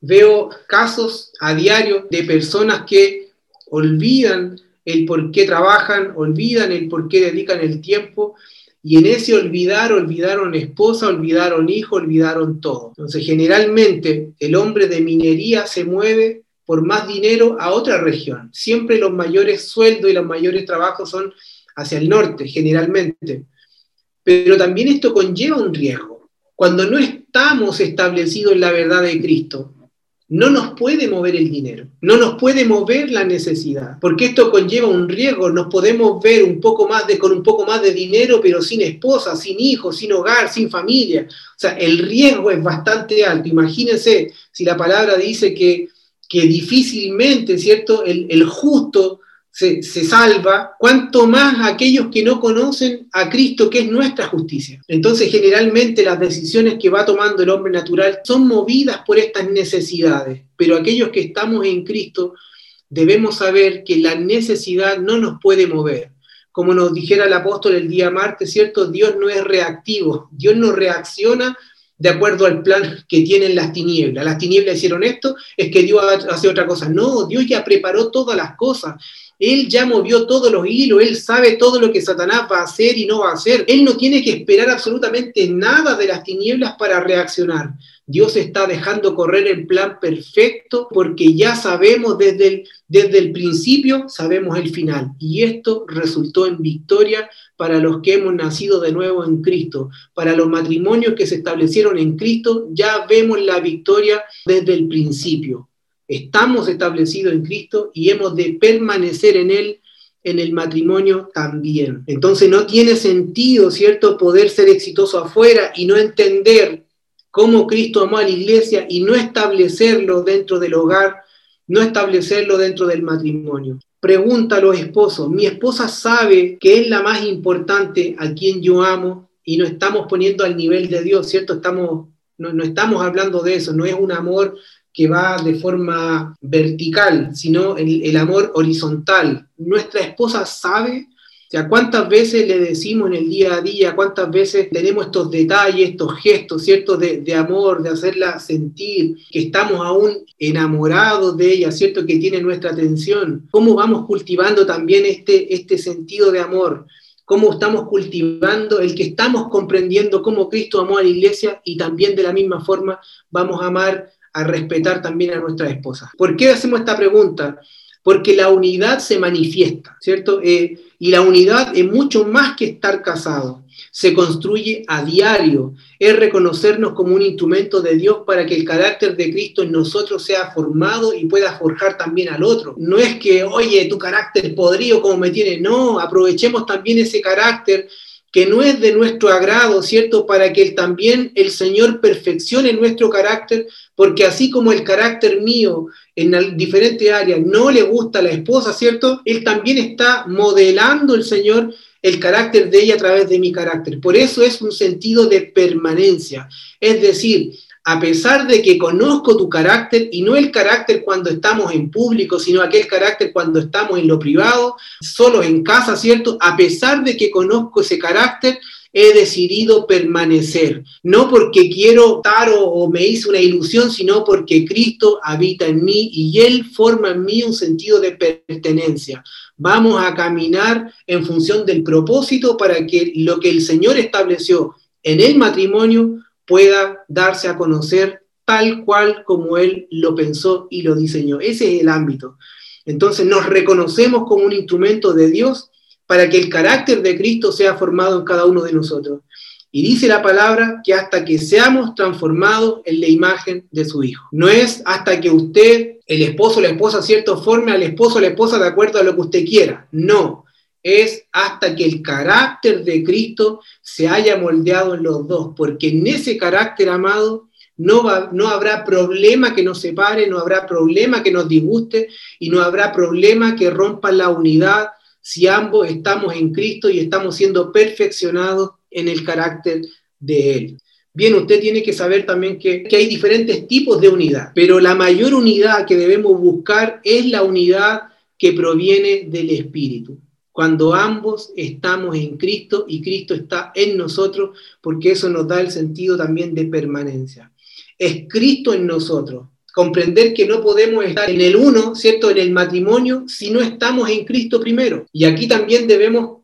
veo casos a diario de personas que olvidan el por qué trabajan, olvidan el por qué dedican el tiempo y en ese olvidar, olvidaron esposa, olvidaron hijo, olvidaron todo. Entonces, generalmente el hombre de minería se mueve por más dinero a otra región. Siempre los mayores sueldos y los mayores trabajos son hacia el norte, generalmente. Pero también esto conlleva un riesgo. Cuando no estamos establecidos en la verdad de Cristo, no nos puede mover el dinero, no nos puede mover la necesidad, porque esto conlleva un riesgo, nos podemos ver un poco más con un poco más de dinero, pero sin esposa, sin hijos, sin hogar, sin familia. O sea, el riesgo es bastante alto. Imagínense si la palabra dice que, que difícilmente, ¿cierto? El, el justo se, salva, cuanto más aquellos que no conocen a Cristo, que es nuestra justicia. Entonces, generalmente las decisiones que va tomando el hombre natural son movidas por estas necesidades, pero aquellos que estamos en Cristo debemos saber que la necesidad no nos puede mover. Como nos dijera el apóstol el día martes, ¿cierto? Dios no es reactivo, Dios no reacciona de acuerdo al plan que tienen las tinieblas. Las tinieblas hicieron esto, es que Dios hace otra cosa. No, Dios ya preparó todas las cosas. Él ya movió todos los hilos, Él sabe todo lo que Satanás va a hacer y no va a hacer. Él no tiene que esperar absolutamente nada de las tinieblas para reaccionar. Dios está dejando correr el plan perfecto porque ya sabemos desde el, desde el principio, sabemos el final. Y esto resultó en victoria para los que hemos nacido de nuevo en Cristo. Para los matrimonios que se establecieron en Cristo, ya vemos la victoria desde el principio. Estamos establecidos en Cristo y hemos de permanecer en Él en el matrimonio también. Entonces no tiene sentido, ¿cierto?, poder ser exitoso afuera y no entender cómo Cristo amó a la iglesia y no establecerlo dentro del hogar, no establecerlo dentro del matrimonio. Pregunta a los esposos, mi esposa sabe que es la más importante a quien yo amo y no estamos poniendo al nivel de Dios, ¿cierto? Estamos, no, no estamos hablando de eso, no es un amor que va de forma vertical, sino el, el amor horizontal. Nuestra esposa sabe sea, ¿cuántas veces le decimos en el día a día, cuántas veces tenemos estos detalles, estos gestos, ¿cierto? De, de, amor, de hacerla sentir, que estamos aún enamorados de ella, ¿cierto? Que tiene nuestra atención. ¿Cómo vamos cultivando también este, este sentido de amor? cómo estamos cultivando el que estamos comprendiendo cómo Cristo amó a la iglesia y también de la misma forma vamos a amar, a respetar también a nuestra esposa. ¿Por qué hacemos esta pregunta? Porque la unidad se manifiesta, ¿cierto? Eh, y la unidad es mucho más que estar casado se construye a diario, es reconocernos como un instrumento de Dios para que el carácter de Cristo en nosotros sea formado y pueda forjar también al otro. No es que, oye, tu carácter podrido como me tiene, no, aprovechemos también ese carácter que no es de nuestro agrado, ¿cierto? Para que también el Señor perfeccione nuestro carácter, porque así como el carácter mío en diferentes áreas no le gusta a la esposa, ¿cierto? Él también está modelando el Señor el carácter de ella a través de mi carácter. Por eso es un sentido de permanencia. Es decir, a pesar de que conozco tu carácter, y no el carácter cuando estamos en público, sino aquel carácter cuando estamos en lo privado, solo en casa, ¿cierto? A pesar de que conozco ese carácter, he decidido permanecer, no porque quiero estar o, me hice una ilusión, sino porque Cristo habita en mí y Él forma en mí un sentido de pertenencia. Vamos a caminar en función del propósito para que lo que el Señor estableció en el matrimonio pueda darse a conocer tal cual como Él lo pensó y lo diseñó. Ese es el ámbito. Entonces nos reconocemos como un instrumento de Dios para que el carácter de Cristo sea formado en cada uno de nosotros. Y dice la palabra que hasta que seamos transformados en la imagen de su Hijo. No es hasta que usted, el esposo o la esposa, ¿cierto?, forme al esposo o la esposa de acuerdo a lo que usted quiera. No, es hasta que el carácter de Cristo se haya moldeado en los dos, porque en ese carácter amado no, va, no habrá problema que nos separe, no habrá problema que nos disguste y no habrá problema que rompa la unidad si ambos estamos en Cristo y estamos siendo perfeccionados en el carácter de Él. Bien, usted tiene que saber también que, que, hay diferentes tipos de unidad, pero la mayor unidad que debemos buscar es la unidad que proviene del Espíritu. Cuando ambos estamos en Cristo y Cristo está en nosotros, porque eso nos da el sentido también de permanencia. Es Cristo en nosotros, comprender que no podemos estar en el uno, ¿cierto? En el matrimonio si no estamos en Cristo primero. Y aquí también debemos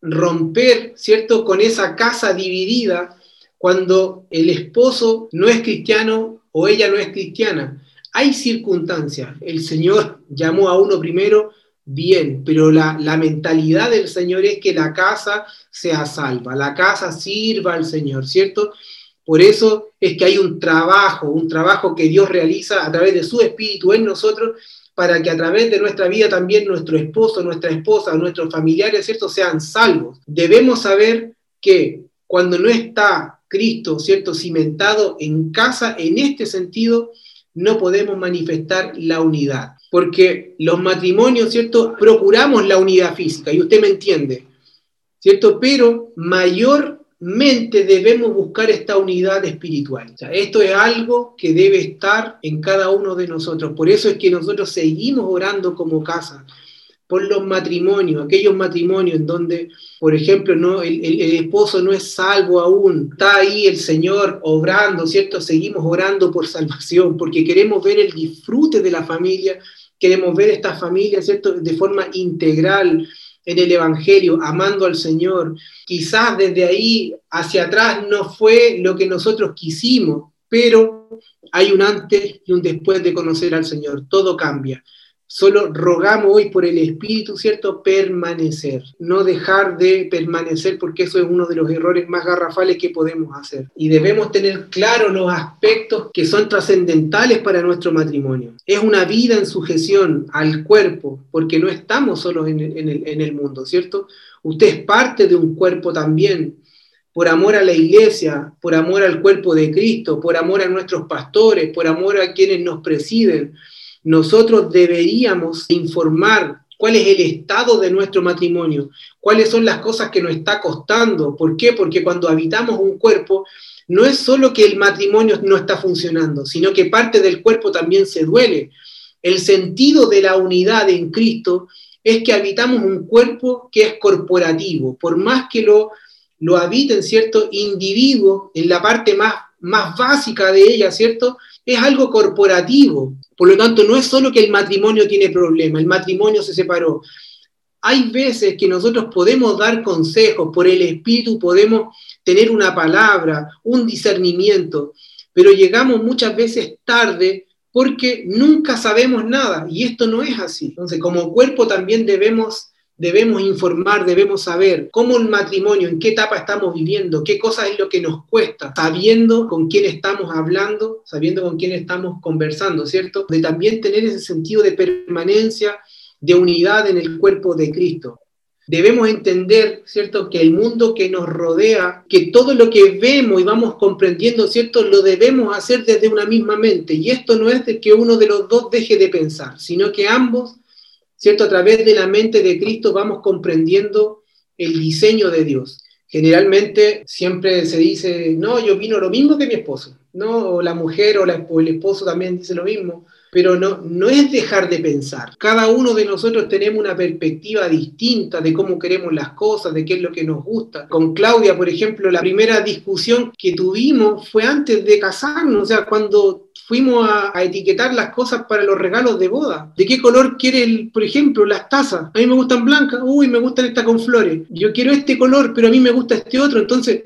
romper, ¿cierto? Con esa casa dividida cuando el esposo no es cristiano o ella no es cristiana. Hay circunstancias. El Señor llamó a uno primero, bien, pero la, la mentalidad del Señor es que la casa sea salva, la casa sirva al Señor, ¿cierto? Por eso es que hay un trabajo, un trabajo que Dios realiza a través de su Espíritu en nosotros, para que a través de nuestra vida también nuestro esposo, nuestra esposa, nuestros familiares, ¿cierto?, sean salvos. Debemos saber que cuando no está Cristo, ¿cierto?, cimentado en casa, en este sentido, no podemos manifestar la unidad. Porque los matrimonios, ¿cierto?, procuramos la unidad física, y usted me entiende, ¿cierto? Pero mayor mente debemos buscar esta unidad espiritual. esto es algo que debe estar en cada uno de nosotros. Por eso es que nosotros seguimos orando como casa por los matrimonios, aquellos matrimonios en donde, por ejemplo, no, el, el, esposo no es salvo aún, está ahí el Señor obrando, ¿cierto? Seguimos orando por salvación, porque queremos ver el disfrute de la familia, queremos ver esta familia, ¿cierto? De forma integral, en el Evangelio, amando al Señor. Quizás desde ahí hacia atrás no fue lo que nosotros quisimos, pero hay un antes y un después de conocer al Señor. Todo cambia. Solo rogamos hoy por el Espíritu, ¿cierto? Permanecer, no dejar de permanecer porque eso es uno de los errores más garrafales que podemos hacer. Y debemos tener claro los aspectos que son trascendentales para nuestro matrimonio. Es una vida en sujeción al cuerpo, porque no estamos solos en el, en el, en el mundo, ¿cierto? Usted es parte de un cuerpo también, por amor a la iglesia, por amor al cuerpo de Cristo, por amor a nuestros pastores, por amor a quienes nos presiden nosotros deberíamos informar cuál es el estado de nuestro matrimonio, cuáles son las cosas que nos está costando. ¿Por qué? Porque cuando habitamos un cuerpo, no es solo que el matrimonio no está funcionando, sino que parte del cuerpo también se duele. El sentido de la unidad en Cristo es que habitamos un cuerpo que es corporativo, por más que lo, lo habiten, ¿cierto? Individuos en la parte más, más básica de ella, ¿cierto? Es algo corporativo. Por lo tanto, no es solo que el matrimonio tiene problema, el matrimonio se separó. Hay veces que nosotros podemos dar consejos, por el Espíritu podemos tener una palabra, un discernimiento, pero llegamos muchas veces tarde porque nunca sabemos nada y esto no es así. Entonces, como cuerpo también debemos debemos informar, debemos saber cómo el matrimonio, en qué etapa estamos viviendo, qué cosa es lo que nos cuesta, sabiendo con quién estamos hablando, sabiendo con quién estamos conversando, ¿cierto? De también tener ese sentido de permanencia, de unidad en el cuerpo de Cristo. Debemos entender, ¿cierto?, que el mundo que nos rodea, que todo lo que vemos y vamos comprendiendo, ¿cierto?, lo debemos hacer desde una misma mente. Y esto no es de que uno de los dos deje de pensar, sino que ambos, ¿cierto?, a través de la mente de Cristo vamos comprendiendo el diseño de Dios. Generalmente siempre se dice, no, yo vino lo mismo que mi esposo, ¿no? O la mujer o, o el esposo también dice lo mismo pero no, no es dejar de pensar. Cada uno de nosotros tenemos una perspectiva distinta de cómo queremos las cosas, de qué es lo que nos gusta. Con Claudia, por ejemplo, la primera discusión que tuvimos fue antes de casarnos, o sea, cuando fuimos a, etiquetar las cosas para los regalos de boda. ¿De qué color quiere, por ejemplo, las tazas? A mí me gustan blancas, uy, me gustan estas con flores. Yo quiero este color, pero a mí me gusta este otro. Entonces,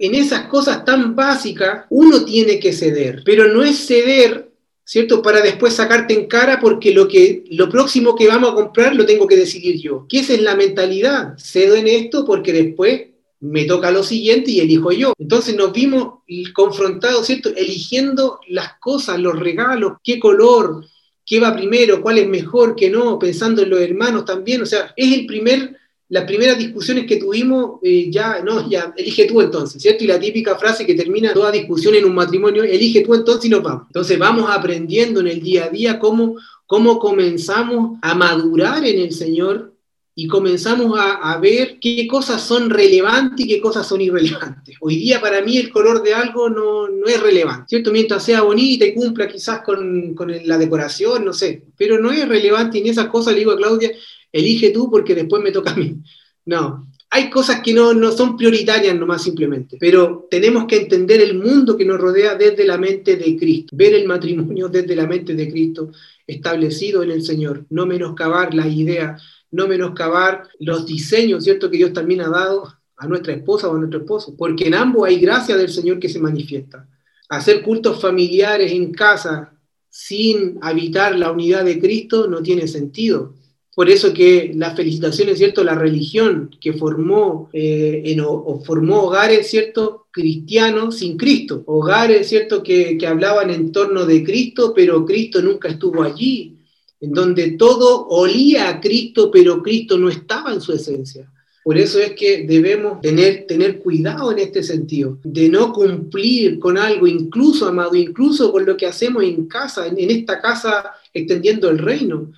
en esas cosas tan básicas, uno tiene que ceder, pero no es ceder ¿cierto? Para después sacarte en cara porque lo, que, lo próximo que vamos a comprar lo tengo que decidir yo. ¿Qué es la mentalidad? Cedo en esto porque después me toca lo siguiente y elijo yo. Entonces nos vimos confrontados, ¿cierto? Eligiendo las cosas, los regalos, qué color, qué va primero, cuál es mejor, qué no, pensando en los hermanos también. O sea, es el primer las primeras discusiones que tuvimos, eh, ya, no, ya, elige tú entonces, ¿cierto? Y la típica frase que termina toda discusión en un matrimonio, elige tú entonces y nos vamos. Entonces vamos aprendiendo en el día a día cómo, cómo comenzamos a madurar en el Señor y comenzamos a, a, ver qué cosas son relevantes y qué cosas son irrelevantes. Hoy día para mí el color de algo no, no es relevante, ¿cierto? Mientras sea bonita y cumpla quizás con, con, la decoración, no sé, pero no es relevante y en esas cosas le digo a Claudia, elige tú porque después me toca a mí. No, hay cosas que no, no son prioritarias nomás simplemente, pero tenemos que entender el mundo que nos rodea desde la mente de Cristo, ver el matrimonio desde la mente de Cristo establecido en el Señor, no menoscabar las ideas, no menoscabar los diseños, ¿cierto? Que Dios también ha dado a nuestra esposa o a nuestro esposo, porque en ambos hay gracia del Señor que se manifiesta. Hacer cultos familiares en casa sin habitar la unidad de Cristo no tiene sentido por eso que la felicitación es cierto, la religión que formó, eh, o, formó hogares, ¿cierto? cristianos sin Cristo, hogares, ¿cierto? Que, que hablaban en torno de Cristo, pero Cristo nunca estuvo allí, en donde todo olía a Cristo, pero Cristo no estaba en su esencia. Por eso es que debemos tener, tener cuidado en este sentido, de no cumplir con algo, incluso, amado, incluso con lo que hacemos en casa, en esta casa extendiendo el reino.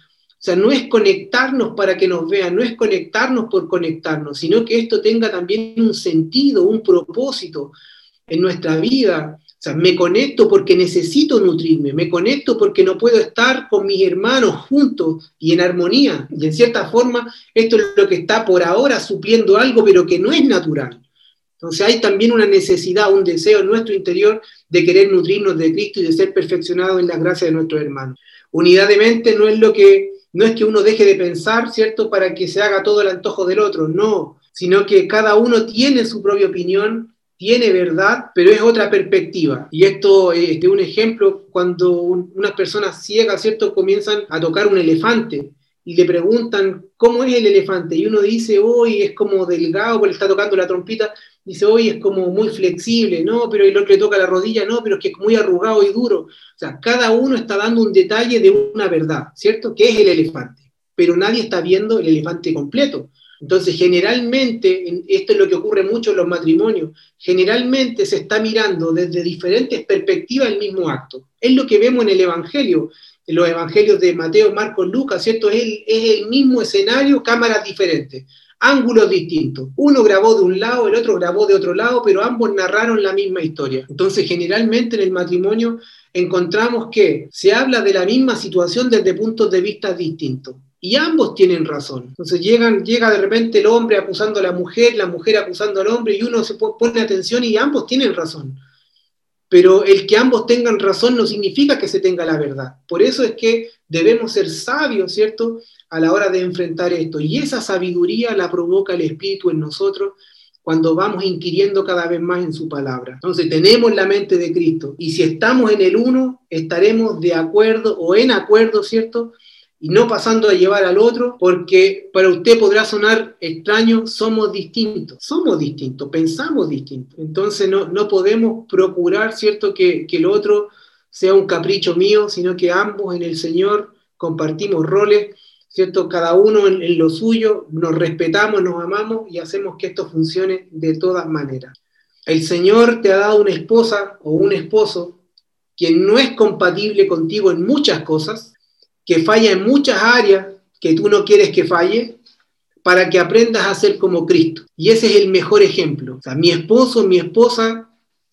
O sea, no es conectarnos para que nos vean, no es conectarnos por conectarnos, sino que esto tenga también un sentido, un propósito en nuestra vida. O sea, me conecto porque necesito nutrirme, me conecto porque no puedo estar con mis hermanos juntos y en armonía. Y en cierta forma, esto es lo que está por ahora supliendo algo, pero que no es natural. Entonces hay también una necesidad, un deseo en nuestro interior de querer nutrirnos de Cristo y de ser perfeccionados en la gracia de nuestros hermanos. Unidad de mente no es lo que no es que uno deje de pensar, ¿cierto?, para que se haga todo el antojo del otro, no, sino que cada uno tiene su propia opinión, tiene verdad, pero es otra perspectiva. Y esto es de un ejemplo cuando unas personas ciegas, ¿cierto?, comienzan a tocar un elefante y le preguntan cómo es el elefante y uno dice, hoy es como delgado, porque está tocando la trompita, dice, hoy es como muy flexible, no, pero el otro le toca la rodilla, no, pero es que es muy arrugado y duro. O sea, cada uno está dando un detalle de una verdad, ¿cierto? Que es el elefante, pero nadie está viendo el elefante completo. Entonces, generalmente, esto es lo que ocurre mucho en los matrimonios, generalmente se está mirando desde diferentes perspectivas el mismo acto. Es lo que vemos en el Evangelio, en los Evangelios de Mateo, Marcos, Lucas, ¿cierto? Es el, es el mismo escenario, cámaras diferentes ángulos distintos. Uno grabó de un lado, el otro grabó de otro lado, pero ambos narraron la misma historia. Entonces, generalmente en el matrimonio encontramos que se habla de la misma situación desde puntos de vista distintos. y ambos tienen razón. Entonces llegan, llega de repente el hombre acusando a la mujer, la mujer acusando al hombre y uno se pone atención y ambos tienen razón. Pero el que ambos tengan razón no significa que se tenga la verdad. Por eso es que debemos ser sabios, ¿cierto? A la hora de enfrentar esto. Y esa sabiduría la provoca el Espíritu en nosotros cuando vamos inquiriendo cada vez más en su palabra. Entonces tenemos la mente de Cristo y si estamos en el uno, estaremos de acuerdo o en acuerdo, ¿cierto? y no pasando a llevar al otro, porque para usted podrá sonar extraño, somos distintos, somos distintos, pensamos distintos. Entonces no, no podemos procurar, ¿cierto?, que, que el otro sea un capricho mío, sino que ambos en el Señor compartimos roles, ¿cierto? Cada uno en, lo suyo, nos respetamos, nos amamos y hacemos que esto funcione de todas maneras. El Señor te ha dado una esposa o un esposo quien no es compatible contigo en muchas cosas, que falla en muchas áreas que tú no quieres que falle, para que aprendas a ser como Cristo. Y ese es el mejor ejemplo. O sea, mi esposo, mi esposa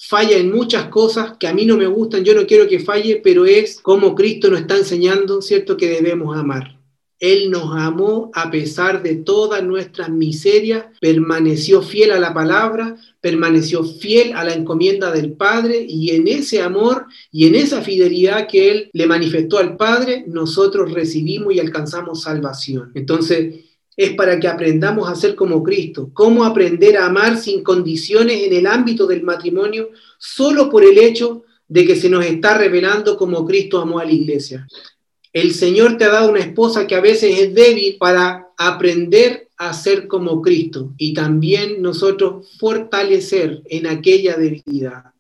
falla en muchas cosas que a mí no me gustan, yo no quiero que falle, pero es como Cristo nos está enseñando, ¿cierto? Que debemos amar. Él nos amó a pesar de todas nuestras miserias, permaneció fiel a la palabra, permaneció fiel a la encomienda del Padre y en ese amor y en esa fidelidad que Él le manifestó al Padre, nosotros recibimos y alcanzamos salvación. Entonces, es para que aprendamos a ser como Cristo. ¿Cómo aprender a amar sin condiciones en el ámbito del matrimonio solo por el hecho de que se nos está revelando como Cristo amó a la iglesia? El Señor te ha dado una esposa que a veces es débil para aprender a ser como Cristo y también nosotros fortalecer en aquella debilidad.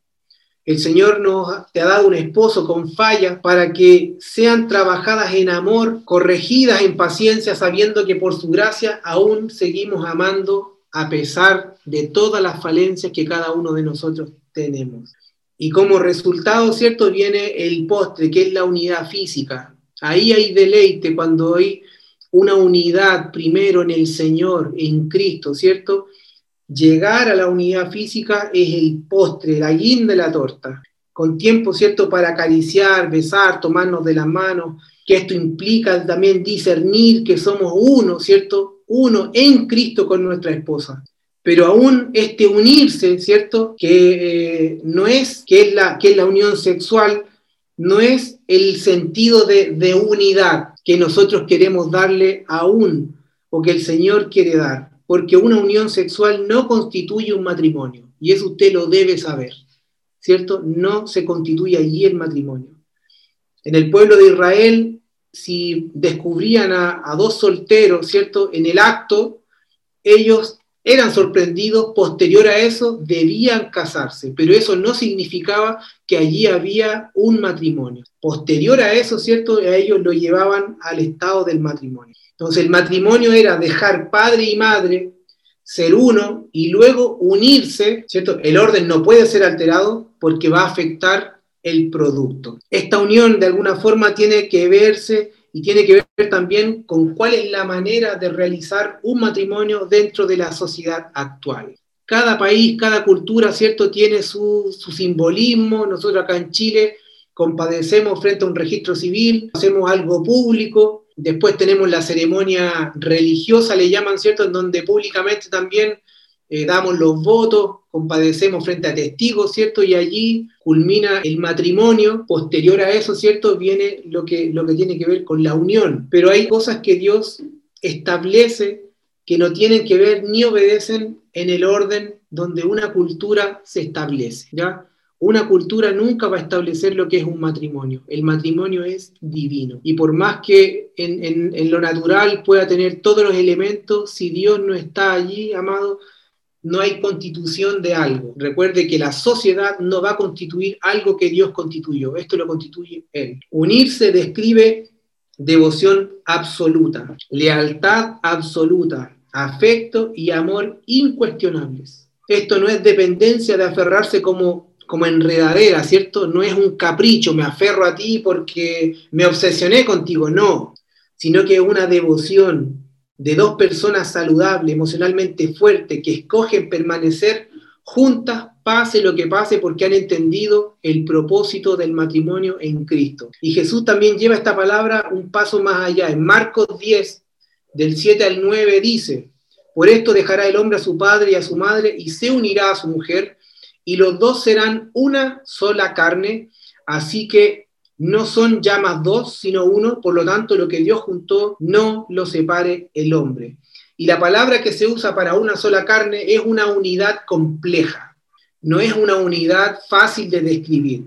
El Señor nos te ha dado un esposo con fallas para que sean trabajadas en amor, corregidas en paciencia, sabiendo que por su gracia aún seguimos amando a pesar de todas las falencias que cada uno de nosotros tenemos. Y como resultado, ¿cierto? Viene el postre, que es la unidad física. Ahí hay deleite cuando hay una unidad primero en el Señor, en Cristo, ¿cierto? Llegar a la unidad física es el postre, la guinda de la torta, con tiempo, ¿cierto?, para acariciar, besar, tomarnos de las manos, que esto implica también discernir que somos uno, ¿cierto? Uno en Cristo con nuestra esposa. Pero aún este unirse, ¿cierto? Que eh, no es que es, la, que es la unión sexual, no es el sentido de, unidad que nosotros queremos darle aún o que el Señor quiere dar, porque una unión sexual no constituye un matrimonio, y eso usted lo debe saber, ¿cierto? No se constituye allí el matrimonio. En el pueblo de Israel, si descubrían a, dos solteros, ¿cierto? En el acto, ellos eran sorprendidos, posterior a eso debían casarse, pero eso no significaba que allí había un matrimonio. Posterior a eso, ¿cierto? A ellos lo llevaban al estado del matrimonio. Entonces el matrimonio era dejar padre y madre, ser uno y luego unirse, ¿cierto? El orden no puede ser alterado porque va a afectar el producto. Esta unión de alguna forma tiene que verse y tiene que ver también con cuál es la manera de realizar un matrimonio dentro de la sociedad actual. Cada país, cada cultura, ¿cierto?, tiene su, simbolismo. Nosotros acá en Chile compadecemos frente a un registro civil, hacemos algo público, después tenemos la ceremonia religiosa, le llaman, ¿cierto?, en donde públicamente también eh, damos los votos, compadecemos frente a testigos, ¿cierto? Y allí culmina el matrimonio. Posterior a eso, ¿cierto? Viene lo que, lo que tiene que ver con la unión. Pero hay cosas que Dios establece que no tienen que ver ni obedecen en el orden donde una cultura se establece, ¿ya? Una cultura nunca va a establecer lo que es un matrimonio. El matrimonio es divino. Y por más que en, lo natural pueda tener todos los elementos, si Dios no está allí, amado, no hay constitución de algo. Recuerde que la sociedad no va a constituir algo que Dios constituyó, esto lo constituye Él. Unirse describe devoción absoluta, lealtad absoluta, afecto y amor incuestionables. Esto no es dependencia de aferrarse como, como enredadera, ¿cierto? No es un capricho, me aferro a ti porque me obsesioné contigo, no, sino que es una devoción de dos personas saludables, emocionalmente fuertes, que escogen permanecer juntas, pase lo que pase, porque han entendido el propósito del matrimonio en Cristo. Y Jesús también lleva esta palabra un paso más allá. En Marcos 10, del 7 al 9, dice, por esto dejará el hombre a su padre y a su madre y se unirá a su mujer, y los dos serán una sola carne, así que no son ya más dos, sino uno, por lo tanto lo que Dios juntó no lo separe el hombre. Y la palabra que se usa para una sola carne es una unidad compleja, no es una unidad fácil de describir,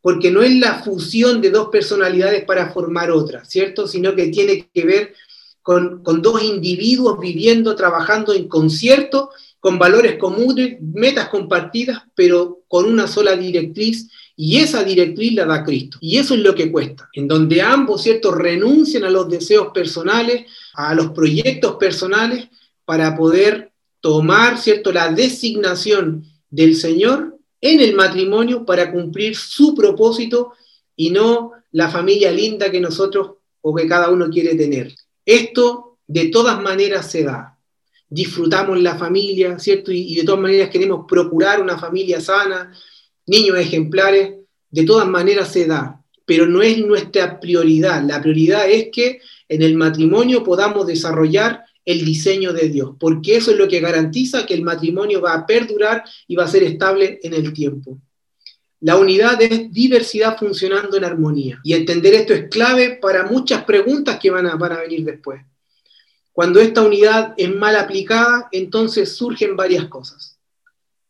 porque no es la fusión de dos personalidades para formar otra, ¿cierto? Sino que tiene que ver con, con dos individuos viviendo, trabajando en concierto, con valores comunes, metas compartidas, pero con una sola directriz y esa directriz la da Cristo. Y eso es lo que cuesta, en donde ambos, ¿cierto?, renuncian a los deseos personales, a los proyectos personales, para poder tomar, ¿cierto?, la designación del Señor en el matrimonio para cumplir su propósito y no la familia linda que nosotros o que cada uno quiere tener. Esto de todas maneras se da. Disfrutamos la familia, ¿cierto? Y, de todas maneras queremos procurar una familia sana, niños ejemplares, de todas maneras se da, pero no es nuestra prioridad. La prioridad es que en el matrimonio podamos desarrollar el diseño de Dios, porque eso es lo que garantiza que el matrimonio va a perdurar y va a ser estable en el tiempo. La unidad es diversidad funcionando en armonía. Y entender esto es clave para muchas preguntas que van a, van a venir después. Cuando esta unidad es mal aplicada, entonces surgen varias cosas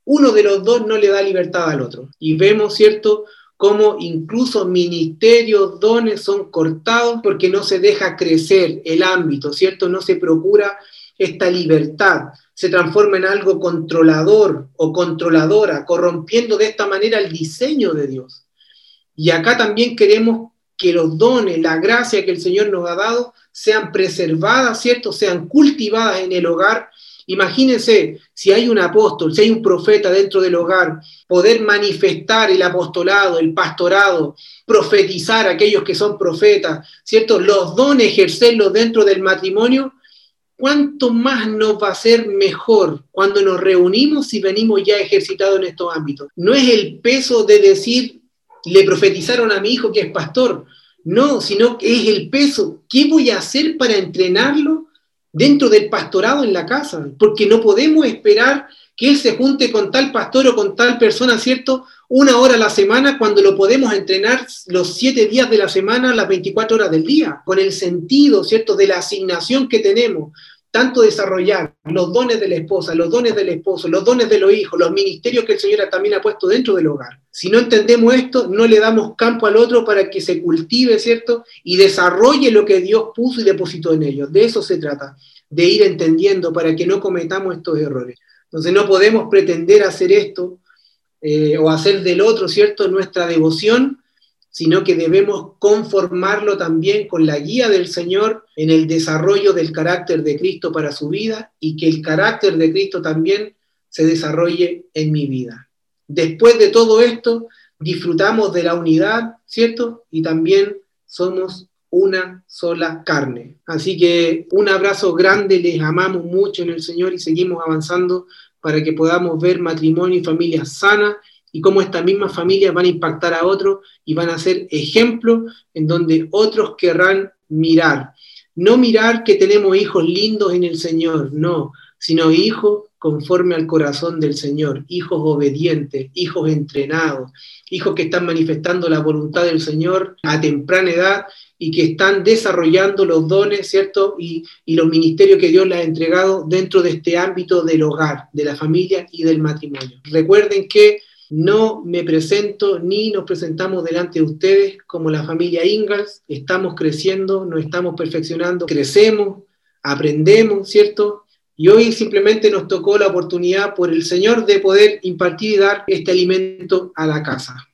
uno de los dos no le da libertad al otro. Y vemos, ¿cierto?, cómo incluso ministerios, dones son cortados porque no se deja crecer el ámbito, ¿cierto? No se procura esta libertad, se transforma en algo controlador o controladora, corrompiendo de esta manera el diseño de Dios. Y acá también queremos que los dones, la gracia que el Señor nos ha dado, sean preservadas, ¿cierto? Sean cultivadas en el hogar Imagínense, si hay un apóstol, si hay un profeta dentro del hogar, poder manifestar el apostolado, el pastorado, profetizar a aquellos que son profetas, ¿cierto? Los dones, ejercerlos dentro del matrimonio, ¿cuánto más nos va a ser mejor cuando nos reunimos y venimos ya ejercitados en estos ámbitos? No es el peso de decir, le profetizaron a mi hijo que es pastor, no, sino que es el peso, ¿qué voy a hacer para entrenarlo? dentro del pastorado en la casa, porque no podemos esperar que él se junte con tal pastor o con tal persona, ¿cierto? Una hora a la semana cuando lo podemos entrenar los siete días de la semana, las 24 horas del día, con el sentido, ¿cierto?, de la asignación que tenemos, tanto desarrollar los dones de la esposa, los dones del esposo, los dones de los hijos, los ministerios que el Señor también ha puesto dentro del hogar. Si no entendemos esto, no le damos campo al otro para que se cultive, ¿cierto? Y desarrolle lo que Dios puso y depositó en ellos. De eso se trata, de ir entendiendo para que no cometamos estos errores. Entonces no podemos pretender hacer esto eh, o hacer del otro, ¿cierto? Nuestra devoción sino que debemos conformarlo también con la guía del Señor en el desarrollo del carácter de Cristo para su vida y que el carácter de Cristo también se desarrolle en mi vida. Después de todo esto, disfrutamos de la unidad, ¿cierto? Y también somos una sola carne. Así que un abrazo grande, les amamos mucho en el Señor y seguimos avanzando para que podamos ver matrimonio y familia sana y cómo estas mismas familias van a impactar a otros y van a ser ejemplos en donde otros querrán mirar. No mirar que tenemos hijos lindos en el Señor, no, sino hijos conforme al corazón del Señor, hijos obedientes, hijos entrenados, hijos que están manifestando la voluntad del Señor a temprana edad y que están desarrollando los dones, ¿cierto? Y, y, los ministerios que Dios les ha entregado dentro de este ámbito del hogar, de la familia y del matrimonio. Recuerden que no me presento ni nos presentamos delante de ustedes como la familia Ingalls. Estamos creciendo, nos estamos perfeccionando, crecemos, aprendemos, ¿cierto? Y hoy simplemente nos tocó la oportunidad por el Señor de poder impartir y dar este alimento a la casa.